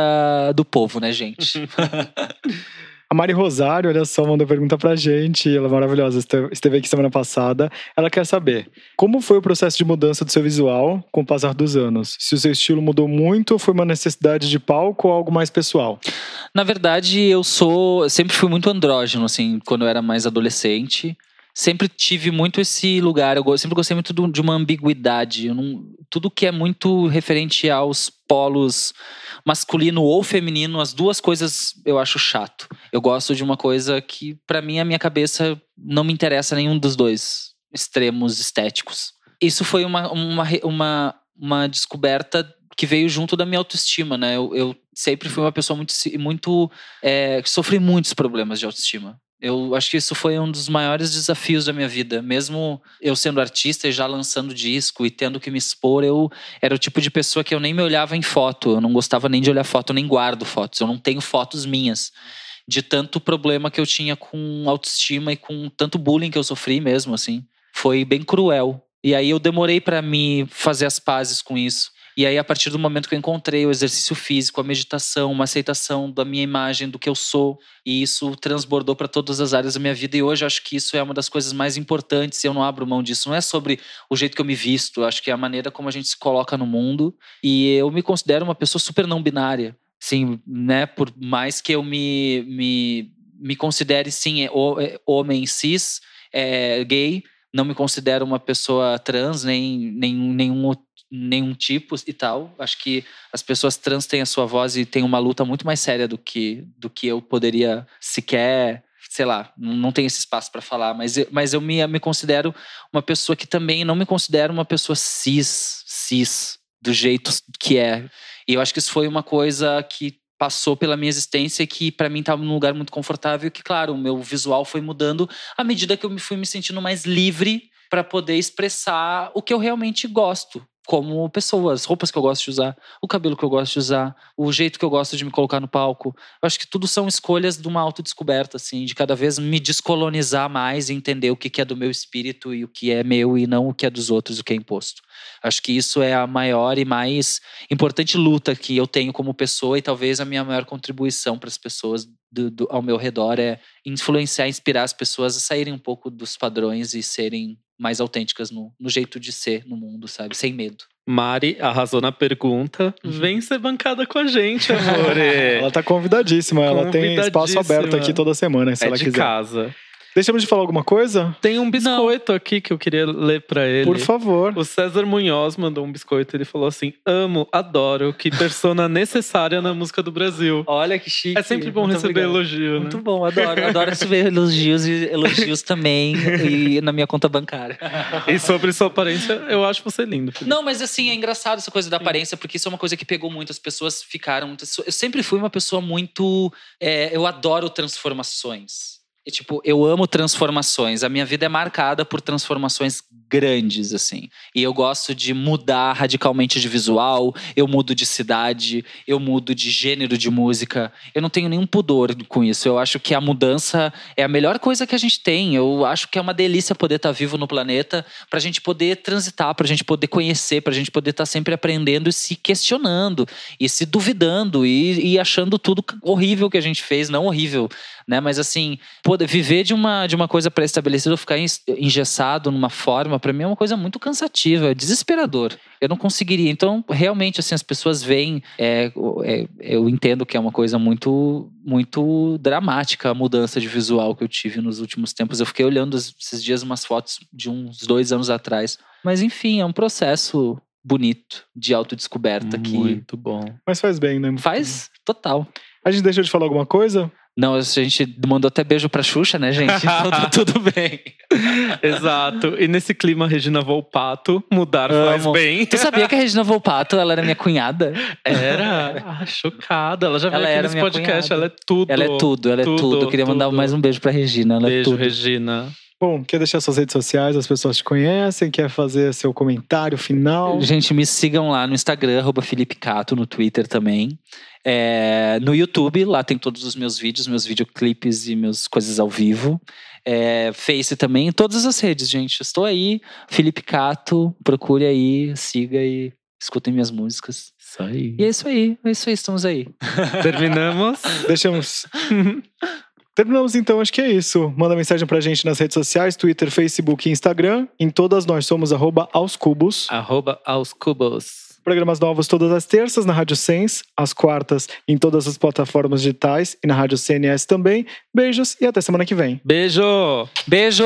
do povo, né, gente? A Mari Rosário, olha só, mandou pergunta pra gente. Ela é maravilhosa, esteve aqui semana passada. Ela quer saber como foi o processo de mudança do seu visual com o passar dos anos? Se o seu estilo mudou muito foi uma necessidade de palco ou algo mais pessoal? Na verdade, eu sou. Sempre fui muito andrógeno, assim, quando eu era mais adolescente sempre tive muito esse lugar. Eu sempre gostei muito de uma ambiguidade. Não, tudo que é muito referente aos polos masculino ou feminino, as duas coisas eu acho chato. Eu gosto de uma coisa que, para mim, a minha cabeça não me interessa nenhum dos dois extremos estéticos. Isso foi uma, uma, uma, uma descoberta que veio junto da minha autoestima, né? Eu, eu sempre fui uma pessoa muito, muito é, sofri muitos problemas de autoestima. Eu acho que isso foi um dos maiores desafios da minha vida. Mesmo eu sendo artista e já lançando disco e tendo que me expor, eu era o tipo de pessoa que eu nem me olhava em foto. Eu não gostava nem de olhar foto, nem guardo fotos. Eu não tenho fotos minhas. De tanto problema que eu tinha com autoestima e com tanto bullying que eu sofri mesmo, assim. Foi bem cruel. E aí eu demorei para me fazer as pazes com isso. E aí, a partir do momento que eu encontrei o exercício físico, a meditação, uma aceitação da minha imagem, do que eu sou, e isso transbordou para todas as áreas da minha vida. E hoje acho que isso é uma das coisas mais importantes e eu não abro mão disso. Não é sobre o jeito que eu me visto, acho que é a maneira como a gente se coloca no mundo. E eu me considero uma pessoa super não binária. Sim, né? Por mais que eu me, me, me considere, sim, é, é, homem cis, é, gay, não me considero uma pessoa trans, nem, nem nenhum nenhum tipo e tal. Acho que as pessoas trans têm a sua voz e têm uma luta muito mais séria do que, do que eu poderia sequer sei lá, não tenho esse espaço para falar, mas eu, mas eu me, me considero uma pessoa que também não me considero uma pessoa cis, cis, do jeito que é. E eu acho que isso foi uma coisa que passou pela minha existência que para mim estava num lugar muito confortável que claro, o meu visual foi mudando à medida que eu me fui me sentindo mais livre para poder expressar o que eu realmente gosto como pessoa, as roupas que eu gosto de usar, o cabelo que eu gosto de usar, o jeito que eu gosto de me colocar no palco. Eu acho que tudo são escolhas de uma autodescoberta, assim, de cada vez me descolonizar mais e entender o que é do meu espírito e o que é meu e não o que é dos outros, o que é imposto. Acho que isso é a maior e mais importante luta que eu tenho como pessoa e talvez a minha maior contribuição para as pessoas do, do, ao meu redor é influenciar, inspirar as pessoas a saírem um pouco dos padrões e serem mais autênticas no, no jeito de ser no mundo, sabe? Sem medo. Mari arrasou na pergunta. Uhum. Vem ser bancada com a gente, amor. ela tá convidadíssima. Ela tem espaço aberto aqui toda semana, se é ela de quiser. casa. Deixamos de falar alguma coisa? Tem um biscoito Não. aqui que eu queria ler para ele. Por favor. O César Munhoz mandou um biscoito. Ele falou assim: Amo, adoro, que persona necessária na música do Brasil. Olha que chique. É sempre bom Muito receber obrigado. elogio, né? Muito bom, adoro. Adoro receber elogios e elogios também e na minha conta bancária. e sobre sua aparência, eu acho você lindo. Felipe. Não, mas assim, é engraçado essa coisa da aparência, porque isso é uma coisa que pegou muito. As pessoas ficaram. Eu sempre fui uma pessoa muito. É, eu adoro transformações. E, tipo, eu amo transformações. A minha vida é marcada por transformações grandes, assim. E eu gosto de mudar radicalmente de visual, eu mudo de cidade, eu mudo de gênero de música. Eu não tenho nenhum pudor com isso. Eu acho que a mudança é a melhor coisa que a gente tem. Eu acho que é uma delícia poder estar vivo no planeta, pra gente poder transitar, pra gente poder conhecer, pra gente poder estar sempre aprendendo e se questionando, e se duvidando, e, e achando tudo horrível que a gente fez, não horrível né? Mas assim, poder viver de uma, de uma coisa pré-estabelecida, ficar engessado numa forma, para mim é uma coisa muito cansativa, é desesperador. Eu não conseguiria. Então, realmente, assim, as pessoas veem. É, é, eu entendo que é uma coisa muito, muito dramática a mudança de visual que eu tive nos últimos tempos. Eu fiquei olhando esses dias umas fotos de uns dois anos atrás. Mas, enfim, é um processo bonito de autodescoberta muito que. Muito bom. Mas faz bem, né? Faz total. A gente deixou de falar alguma coisa? Não, a gente mandou até beijo pra Xuxa, né, gente? Então tá tudo bem. Exato. E nesse clima, Regina Volpato, mudar faz bem. Tu sabia que a Regina Volpato, ela era minha cunhada? Era ah, chocada. Ela já veio Ela aqui nesse podcast. cunhada. Ela é tudo. Ela é tudo, ela é tudo. Eu queria mandar tudo. mais um beijo pra Regina. Ela é Beijo, tudo. Regina. Bom, quer deixar suas redes sociais, as pessoas te conhecem, quer fazer seu comentário final? Gente, me sigam lá no Instagram, arroba Felipe Cato, no Twitter também. É, no YouTube, lá tem todos os meus vídeos, meus videoclipes e meus coisas ao vivo. É, Face também, em todas as redes, gente. Estou aí, Felipe Cato, procure aí, siga e escutem minhas músicas. Isso aí. E é isso aí, é isso aí, estamos aí. Terminamos. Deixamos. Terminamos então, acho que é isso. Manda mensagem pra gente nas redes sociais, Twitter, Facebook e Instagram. Em todas nós somos arroba aos cubos. Arroba aos cubos. Programas novos todas as terças na Rádio Sens, às quartas em todas as plataformas digitais e na Rádio CNS também. Beijos e até semana que vem. Beijo! Beijo!